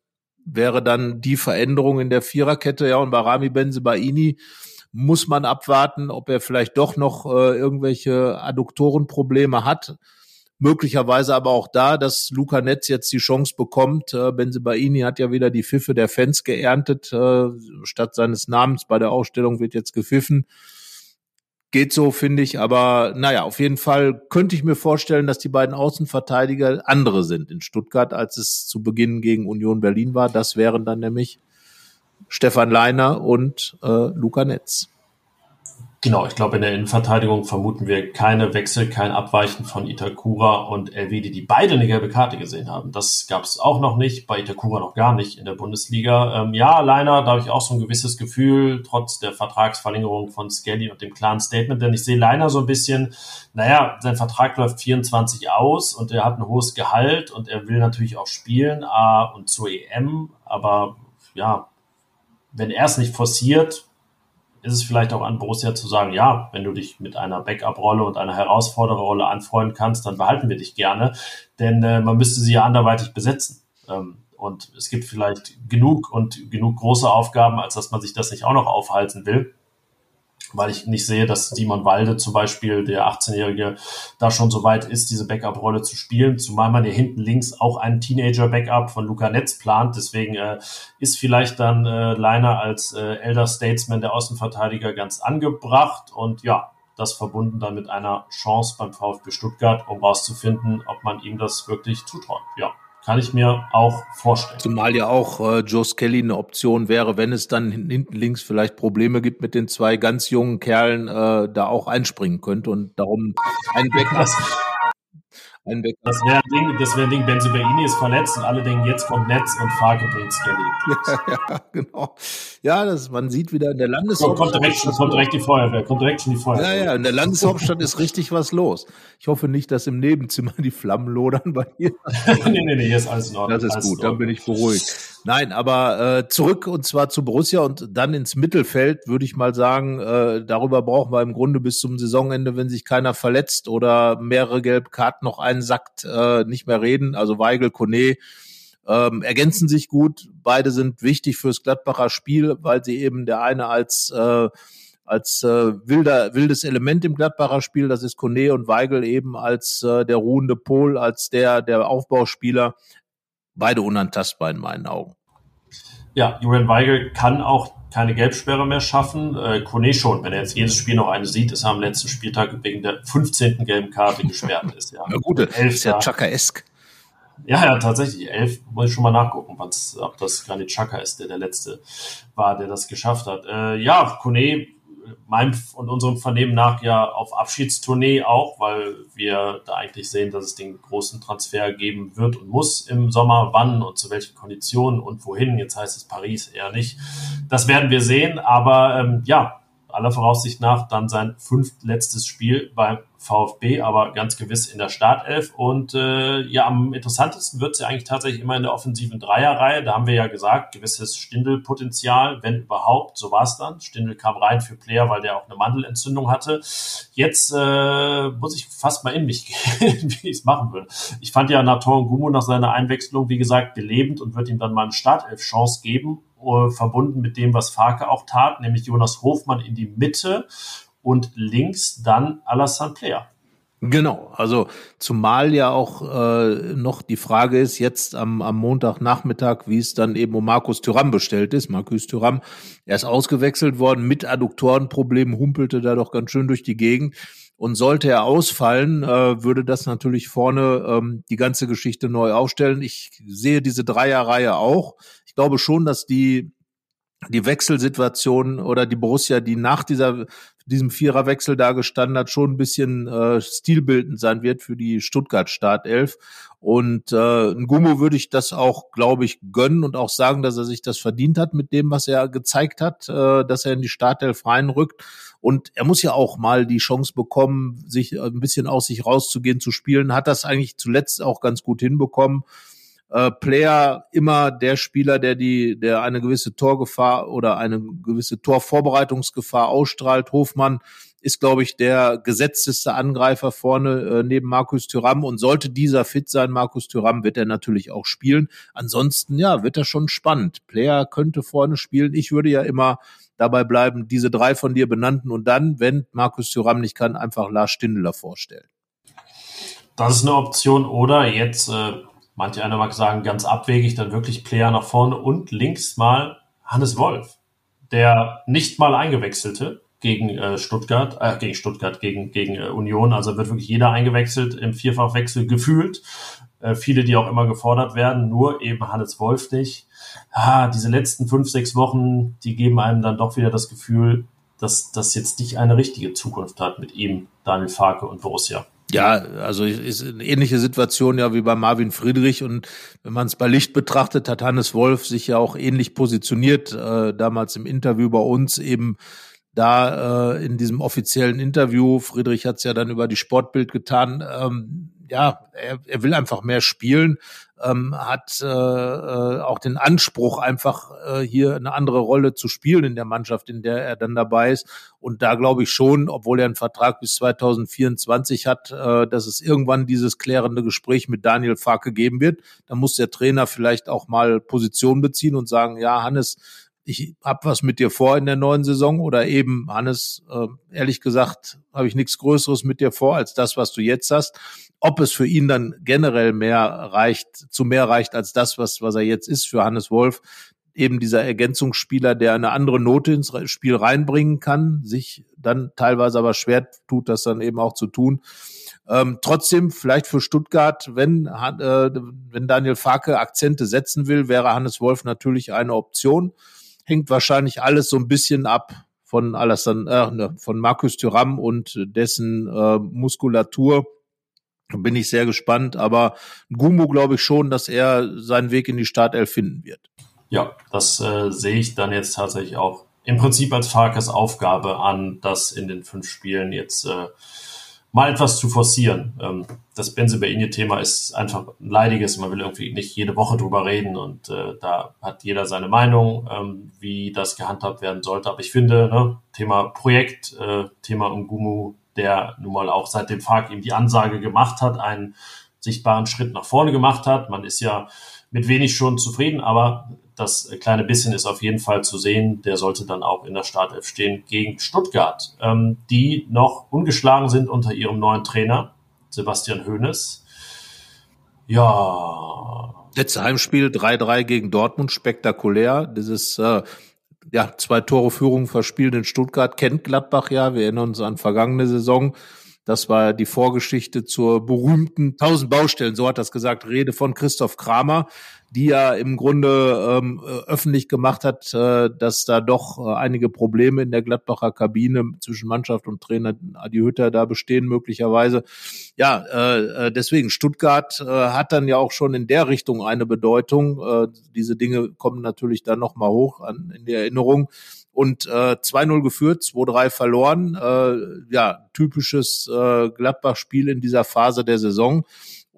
Wäre dann die Veränderung in der Viererkette, ja, und bei Rami Benzebaini muss man abwarten, ob er vielleicht doch noch äh, irgendwelche Adduktorenprobleme hat. Möglicherweise aber auch da, dass Luca Netz jetzt die Chance bekommt. Äh, Benzebaini hat ja wieder die Pfiffe der Fans geerntet. Äh, statt seines Namens bei der Ausstellung wird jetzt gepfiffen. Geht so, finde ich. Aber naja, auf jeden Fall könnte ich mir vorstellen, dass die beiden Außenverteidiger andere sind in Stuttgart, als es zu Beginn gegen Union Berlin war. Das wären dann nämlich Stefan Leiner und äh, Luca Netz. Genau, ich glaube, in der Innenverteidigung vermuten wir keine Wechsel, kein Abweichen von Itakura und Elvedi, die beide eine gelbe Karte gesehen haben. Das gab es auch noch nicht, bei Itakura noch gar nicht in der Bundesliga. Ähm, ja, Leiner, da habe ich auch so ein gewisses Gefühl, trotz der Vertragsverlängerung von Skelly und dem klaren Statement, denn ich sehe Leiner so ein bisschen, naja, sein Vertrag läuft 24 aus und er hat ein hohes Gehalt und er will natürlich auch spielen, A und zur EM, aber ja, wenn er es nicht forciert, ist es vielleicht auch an Borussia zu sagen, ja, wenn du dich mit einer Backup-Rolle und einer Herausfordererrolle anfreunden kannst, dann behalten wir dich gerne, denn äh, man müsste sie ja anderweitig besetzen. Ähm, und es gibt vielleicht genug und genug große Aufgaben, als dass man sich das nicht auch noch aufhalten will weil ich nicht sehe, dass Simon Walde zum Beispiel, der 18-Jährige, da schon so weit ist, diese Backup-Rolle zu spielen, zumal man ja hinten links auch einen Teenager-Backup von Luca Netz plant. Deswegen äh, ist vielleicht dann äh, Leiner als äh, Elder Statesman der Außenverteidiger ganz angebracht und ja, das verbunden dann mit einer Chance beim VfB Stuttgart, um rauszufinden, ob man ihm das wirklich zutraut. Ja. Kann ich mir auch vorstellen. Zumal ja auch äh, Joe Skelly eine Option wäre, wenn es dann hinten links vielleicht Probleme gibt mit den zwei ganz jungen Kerlen, äh, da auch einspringen könnte und darum ein Backup. Ein Das wäre ein Ding, das wäre ein Ding, Benzibaini ist verletzt und alle denken, jetzt kommt Netz und Farke bringt Skelly. Ja, ja, genau. Ja, das, man sieht wieder in der Landeshauptstadt. Kommt direkt, schon, kommt direkt die Feuerwehr, kommt direkt schon die Feuerwehr. Ja, ja, in der Landeshauptstadt ist richtig was los. Ich hoffe nicht, dass im Nebenzimmer die Flammen lodern bei dir. nee, nee, nee, hier ist alles in Ordnung. Das ist gut, dann bin ich beruhigt. Nein, aber äh, zurück und zwar zu Borussia und dann ins Mittelfeld, würde ich mal sagen, äh, darüber brauchen wir im Grunde bis zum Saisonende, wenn sich keiner verletzt oder mehrere gelbe Karten noch einsackt, äh, nicht mehr reden. Also Weigel, Kone ähm, ergänzen sich gut. Beide sind wichtig fürs Gladbacher Spiel, weil sie eben der eine als äh, als äh, wilder, wildes Element im Gladbacher Spiel, das ist Kone und Weigel eben als äh, der ruhende Pol, als der der Aufbauspieler beide unantastbar in meinen Augen. Ja, Julian Weigel kann auch keine Gelbsperre mehr schaffen. Äh, Kone schon, wenn er jetzt jedes Spiel noch eine sieht, ist er am letzten Spieltag wegen der 15. gelben Karte gesperrt ist. Ja, Na gut, ist ja Chaka-esk. Ja, ja, tatsächlich. Elf muss ich schon mal nachgucken, ob das Granit Chaka ist, der der letzte war, der das geschafft hat. Äh, ja, Kone meinem und unserem Vernehmen nach ja auf Abschiedstournee auch, weil wir da eigentlich sehen, dass es den großen Transfer geben wird und muss im Sommer. Wann und zu welchen Konditionen und wohin? Jetzt heißt es Paris eher nicht. Das werden wir sehen, aber ähm, ja, aller Voraussicht nach dann sein fünftletztes Spiel beim VfB, aber ganz gewiss in der Startelf. Und äh, ja, am interessantesten wird es ja eigentlich tatsächlich immer in der offensiven Dreierreihe. Da haben wir ja gesagt, gewisses Stindel-Potenzial, wenn überhaupt. So war es dann. Stindel kam rein für Player, weil der auch eine Mandelentzündung hatte. Jetzt äh, muss ich fast mal in mich gehen, wie ich es machen würde. Ich fand ja Nator Gumo nach seiner Einwechslung, wie gesagt, belebend und wird ihm dann mal eine Startelf-Chance geben, äh, verbunden mit dem, was Farke auch tat, nämlich Jonas Hofmann in die Mitte und links dann Alassane Player. Genau, also zumal ja auch äh, noch die Frage ist jetzt am, am Montagnachmittag, wie es dann eben um Markus Thüram bestellt ist. Markus Thüram, er ist ausgewechselt worden mit Adduktorenproblemen, humpelte da doch ganz schön durch die Gegend. Und sollte er ausfallen, äh, würde das natürlich vorne ähm, die ganze Geschichte neu aufstellen. Ich sehe diese Dreierreihe auch. Ich glaube schon, dass die die Wechselsituation oder die Borussia, die nach dieser diesem Viererwechsel da gestanden hat, schon ein bisschen äh, stilbildend sein wird für die Stuttgart Startelf. Und äh, ein Gummo würde ich das auch, glaube ich, gönnen und auch sagen, dass er sich das verdient hat mit dem, was er gezeigt hat, äh, dass er in die Startelf reinrückt. Und er muss ja auch mal die Chance bekommen, sich ein bisschen aus sich rauszugehen, zu spielen. Hat das eigentlich zuletzt auch ganz gut hinbekommen äh, Player immer der Spieler, der die, der eine gewisse Torgefahr oder eine gewisse Torvorbereitungsgefahr ausstrahlt. Hofmann ist, glaube ich, der gesetzteste Angreifer vorne äh, neben Markus Thüram. Und sollte dieser fit sein, Markus Thüram, wird er natürlich auch spielen. Ansonsten, ja, wird er schon spannend. Player könnte vorne spielen. Ich würde ja immer dabei bleiben, diese drei von dir benannten und dann, wenn Markus Thüram nicht kann, einfach Lars Stindler vorstellen. Das ist eine Option. Oder jetzt äh, manche einer mag sagen, ganz abwegig, dann wirklich Player nach vorne und links mal Hannes Wolf, der nicht mal eingewechselte gegen äh, Stuttgart, äh, gegen Stuttgart, gegen, gegen äh, Union. Also wird wirklich jeder eingewechselt im Vierfachwechsel gefühlt. Äh, viele, die auch immer gefordert werden, nur eben Hannes Wolf nicht. Ah, diese letzten fünf, sechs Wochen, die geben einem dann doch wieder das Gefühl, dass das jetzt nicht eine richtige Zukunft hat mit ihm, Daniel Farke und Borussia. Ja, also ist eine ähnliche Situation ja wie bei Marvin Friedrich und wenn man es bei Licht betrachtet, hat Hannes Wolf sich ja auch ähnlich positioniert, äh, damals im Interview bei uns eben da äh, in diesem offiziellen Interview. Friedrich hat es ja dann über die Sportbild getan. Ähm, ja, er, er will einfach mehr spielen, ähm, hat äh, äh, auch den Anspruch, einfach äh, hier eine andere Rolle zu spielen in der Mannschaft, in der er dann dabei ist. Und da glaube ich schon, obwohl er einen Vertrag bis 2024 hat, äh, dass es irgendwann dieses klärende Gespräch mit Daniel Farke geben wird. Da muss der Trainer vielleicht auch mal Position beziehen und sagen, ja, Hannes, ich hab was mit dir vor in der neuen Saison oder eben, Hannes, äh, ehrlich gesagt, habe ich nichts Größeres mit dir vor als das, was du jetzt hast. Ob es für ihn dann generell mehr reicht, zu mehr reicht als das, was, was er jetzt ist für Hannes Wolf, eben dieser Ergänzungsspieler, der eine andere Note ins Spiel reinbringen kann, sich dann teilweise aber schwer tut, das dann eben auch zu tun. Ähm, trotzdem, vielleicht für Stuttgart, wenn, äh, wenn Daniel Farke Akzente setzen will, wäre Hannes Wolf natürlich eine Option hängt wahrscheinlich alles so ein bisschen ab von Alassane, äh, ne, von Markus Thuram und dessen äh, Muskulatur. Bin ich sehr gespannt, aber Gumu glaube ich schon, dass er seinen Weg in die Startelf finden wird. Ja, das äh, sehe ich dann jetzt tatsächlich auch im Prinzip als Farkas Aufgabe an, das in den fünf Spielen jetzt äh, mal etwas zu forcieren. Ähm, das Benze-Beinje-Thema ist einfach ein leidiges. Man will irgendwie nicht jede Woche drüber reden und äh, da hat jeder seine Meinung, ähm, wie das gehandhabt werden sollte. Aber ich finde, ne, Thema Projekt, äh, Thema Ngumu, der nun mal auch seit dem FARC ihm die Ansage gemacht hat, einen sichtbaren Schritt nach vorne gemacht hat. Man ist ja mit wenig schon zufrieden, aber das kleine bisschen ist auf jeden Fall zu sehen. Der sollte dann auch in der Startelf stehen gegen Stuttgart, ähm, die noch ungeschlagen sind unter ihrem neuen Trainer, Sebastian Hoeneß. Ja. Letzte Heimspiel 3-3 gegen Dortmund, spektakulär. Dieses äh, ja, zwei Tore Führung verspielt in Stuttgart, kennt Gladbach ja. Wir erinnern uns an vergangene Saison. Das war die Vorgeschichte zur berühmten 1000 Baustellen, so hat das gesagt, Rede von Christoph Kramer, die ja im Grunde ähm, öffentlich gemacht hat, äh, dass da doch äh, einige Probleme in der Gladbacher Kabine zwischen Mannschaft und Trainer Adi Hütter da bestehen möglicherweise. Ja, äh, äh, deswegen Stuttgart äh, hat dann ja auch schon in der Richtung eine Bedeutung. Äh, diese Dinge kommen natürlich dann noch mal hoch an, in die Erinnerung und äh, 2-0 geführt, 2-3 verloren. Äh, ja, typisches äh, Gladbach-Spiel in dieser Phase der Saison.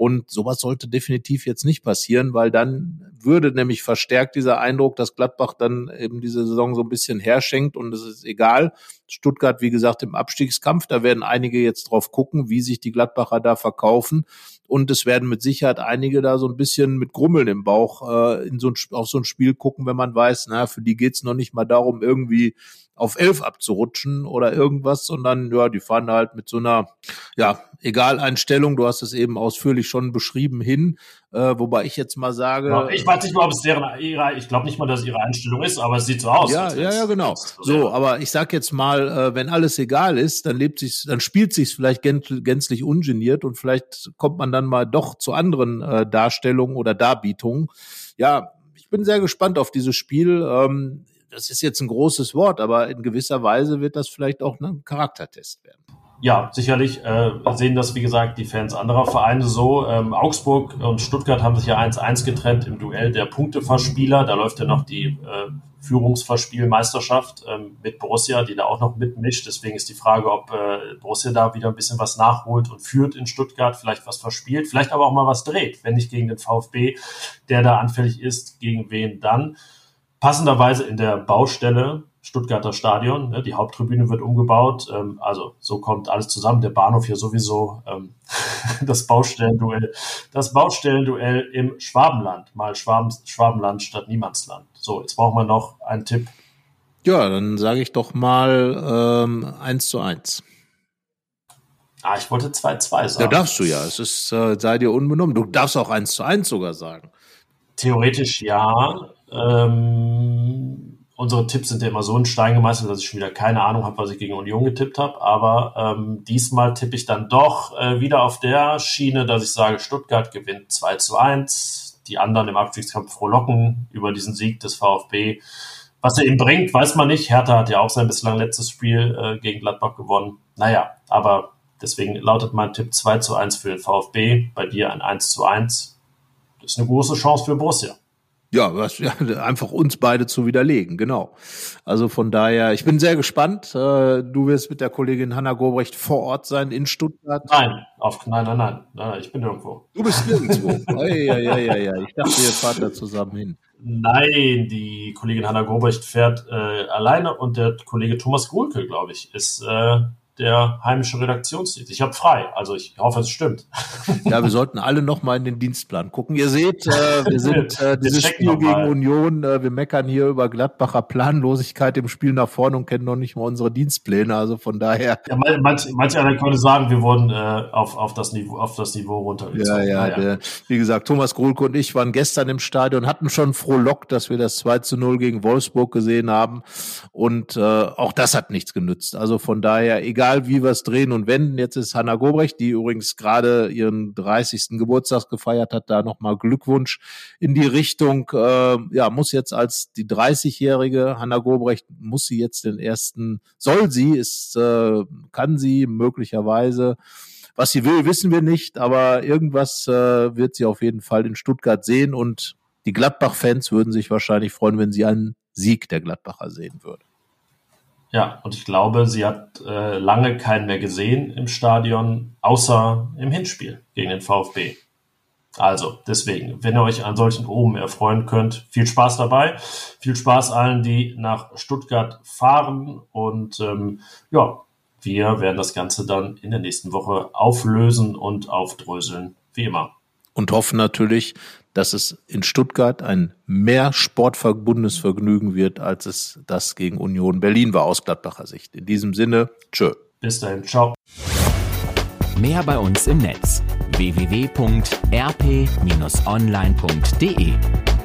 Und sowas sollte definitiv jetzt nicht passieren, weil dann würde nämlich verstärkt dieser Eindruck, dass Gladbach dann eben diese Saison so ein bisschen herschenkt und es ist egal. Stuttgart, wie gesagt, im Abstiegskampf, da werden einige jetzt drauf gucken, wie sich die Gladbacher da verkaufen. Und es werden mit Sicherheit einige da so ein bisschen mit Grummeln im Bauch äh, in so ein, auf so ein Spiel gucken, wenn man weiß, na, für die geht's noch nicht mal darum, irgendwie auf elf abzurutschen oder irgendwas, sondern ja, die fahren halt mit so einer, ja, egal Einstellung, du hast es eben ausführlich schon beschrieben, hin. Äh, wobei ich jetzt mal sage. Ja, ich weiß nicht mal, ob es deren ihre, ich glaube nicht mal, dass es ihre Einstellung ist, aber es sieht so aus. Ja, ja, ja, genau. So, aber ich sag jetzt mal, äh, wenn alles egal ist, dann lebt sich, dann spielt sich vielleicht gänzlich ungeniert und vielleicht kommt man dann mal doch zu anderen äh, Darstellungen oder Darbietungen. Ja, ich bin sehr gespannt auf dieses Spiel. Ähm, das ist jetzt ein großes Wort, aber in gewisser Weise wird das vielleicht auch ein Charaktertest werden. Ja, sicherlich äh, sehen das, wie gesagt, die Fans anderer Vereine so. Ähm, Augsburg und Stuttgart haben sich ja 1-1 getrennt im Duell der Punkteverspieler. Da läuft ja noch die äh, Führungsverspielmeisterschaft ähm, mit Borussia, die da auch noch mitmischt. Deswegen ist die Frage, ob äh, Borussia da wieder ein bisschen was nachholt und führt in Stuttgart, vielleicht was verspielt, vielleicht aber auch mal was dreht, wenn nicht gegen den VfB, der da anfällig ist, gegen wen dann passenderweise in der Baustelle Stuttgarter Stadion. Ne, die Haupttribüne wird umgebaut. Ähm, also so kommt alles zusammen. Der Bahnhof hier sowieso. Ähm, das Baustellenduell. Das Baustellenduell im Schwabenland. Mal Schwaben, Schwabenland statt Niemandsland. So, jetzt brauchen wir noch einen Tipp. Ja, dann sage ich doch mal ähm, 1 zu 1. Ah, ich wollte 2-2 sagen. Ja, darfst du ja. Es ist, äh, sei dir unbenommen. Du darfst auch 1 zu 1 sogar sagen. Theoretisch ja. Ähm, unsere Tipps sind ja immer so in Stein gemeißelt, dass ich schon wieder keine Ahnung habe, was ich gegen Union getippt habe. Aber ähm, diesmal tippe ich dann doch äh, wieder auf der Schiene, dass ich sage, Stuttgart gewinnt 2 zu 1. Die anderen im Abstiegskampf frohlocken über diesen Sieg des VfB. was er ihm bringt, weiß man nicht. Hertha hat ja auch sein bislang letztes Spiel äh, gegen Gladbach gewonnen. Naja, aber deswegen lautet mein Tipp 2 zu 1 für den VfB, bei dir ein 1 zu 1. Das ist eine große Chance für Borussia. Ja, was, ja, einfach uns beide zu widerlegen, genau. Also von daher, ich bin sehr gespannt. Äh, du wirst mit der Kollegin Hanna Gobrecht vor Ort sein in Stuttgart. Nein, auf, nein, nein, nein, nein, ich bin irgendwo. Du bist nirgendwo. ja, ja, ja, ja. Ich dachte, ihr fahrt da zusammen hin. Nein, die Kollegin Hanna Gobrecht fährt äh, alleine und der Kollege Thomas Gohlke, glaube ich, ist äh, der heimische Redaktionsdienst. Ich habe frei, also ich hoffe, es stimmt. Ja, wir sollten alle noch mal in den Dienstplan gucken. Ihr seht, äh, wir sind äh, dieses Spiel gegen Union, äh, wir meckern hier über Gladbacher Planlosigkeit im Spiel nach vorne und kennen noch nicht mal unsere Dienstpläne. Also von daher. Ja, manch, manch einer könnte sagen, wir wurden äh, auf, auf, das Niveau, auf das Niveau runtergezogen. Ja, ja, Der, wie gesagt, Thomas Grulke und ich waren gestern im Stadion, hatten schon frohlockt, dass wir das 2 zu 0 gegen Wolfsburg gesehen haben. Und äh, auch das hat nichts genützt. Also von daher, egal egal wie wir es drehen und wenden. Jetzt ist Hanna Gobrecht, die übrigens gerade ihren 30. Geburtstag gefeiert hat, da nochmal Glückwunsch in die Richtung. Äh, ja, muss jetzt als die 30-jährige Hanna Gobrecht, muss sie jetzt den ersten, soll sie, ist, äh, kann sie möglicherweise was sie will, wissen wir nicht, aber irgendwas äh, wird sie auf jeden Fall in Stuttgart sehen und die Gladbach-Fans würden sich wahrscheinlich freuen, wenn sie einen Sieg der Gladbacher sehen würden. Ja, und ich glaube, sie hat äh, lange keinen mehr gesehen im Stadion, außer im Hinspiel gegen den VfB. Also, deswegen, wenn ihr euch an solchen Oben erfreuen könnt, viel Spaß dabei. Viel Spaß allen, die nach Stuttgart fahren. Und ähm, ja, wir werden das Ganze dann in der nächsten Woche auflösen und aufdröseln, wie immer. Und hoffen natürlich, dass es in Stuttgart ein mehr sportverbundenes Vergnügen wird, als es das gegen Union Berlin war aus Gladbacher Sicht. In diesem Sinne, tschö. Bis dahin, ciao. Mehr bei uns im Netz www.rp-online.de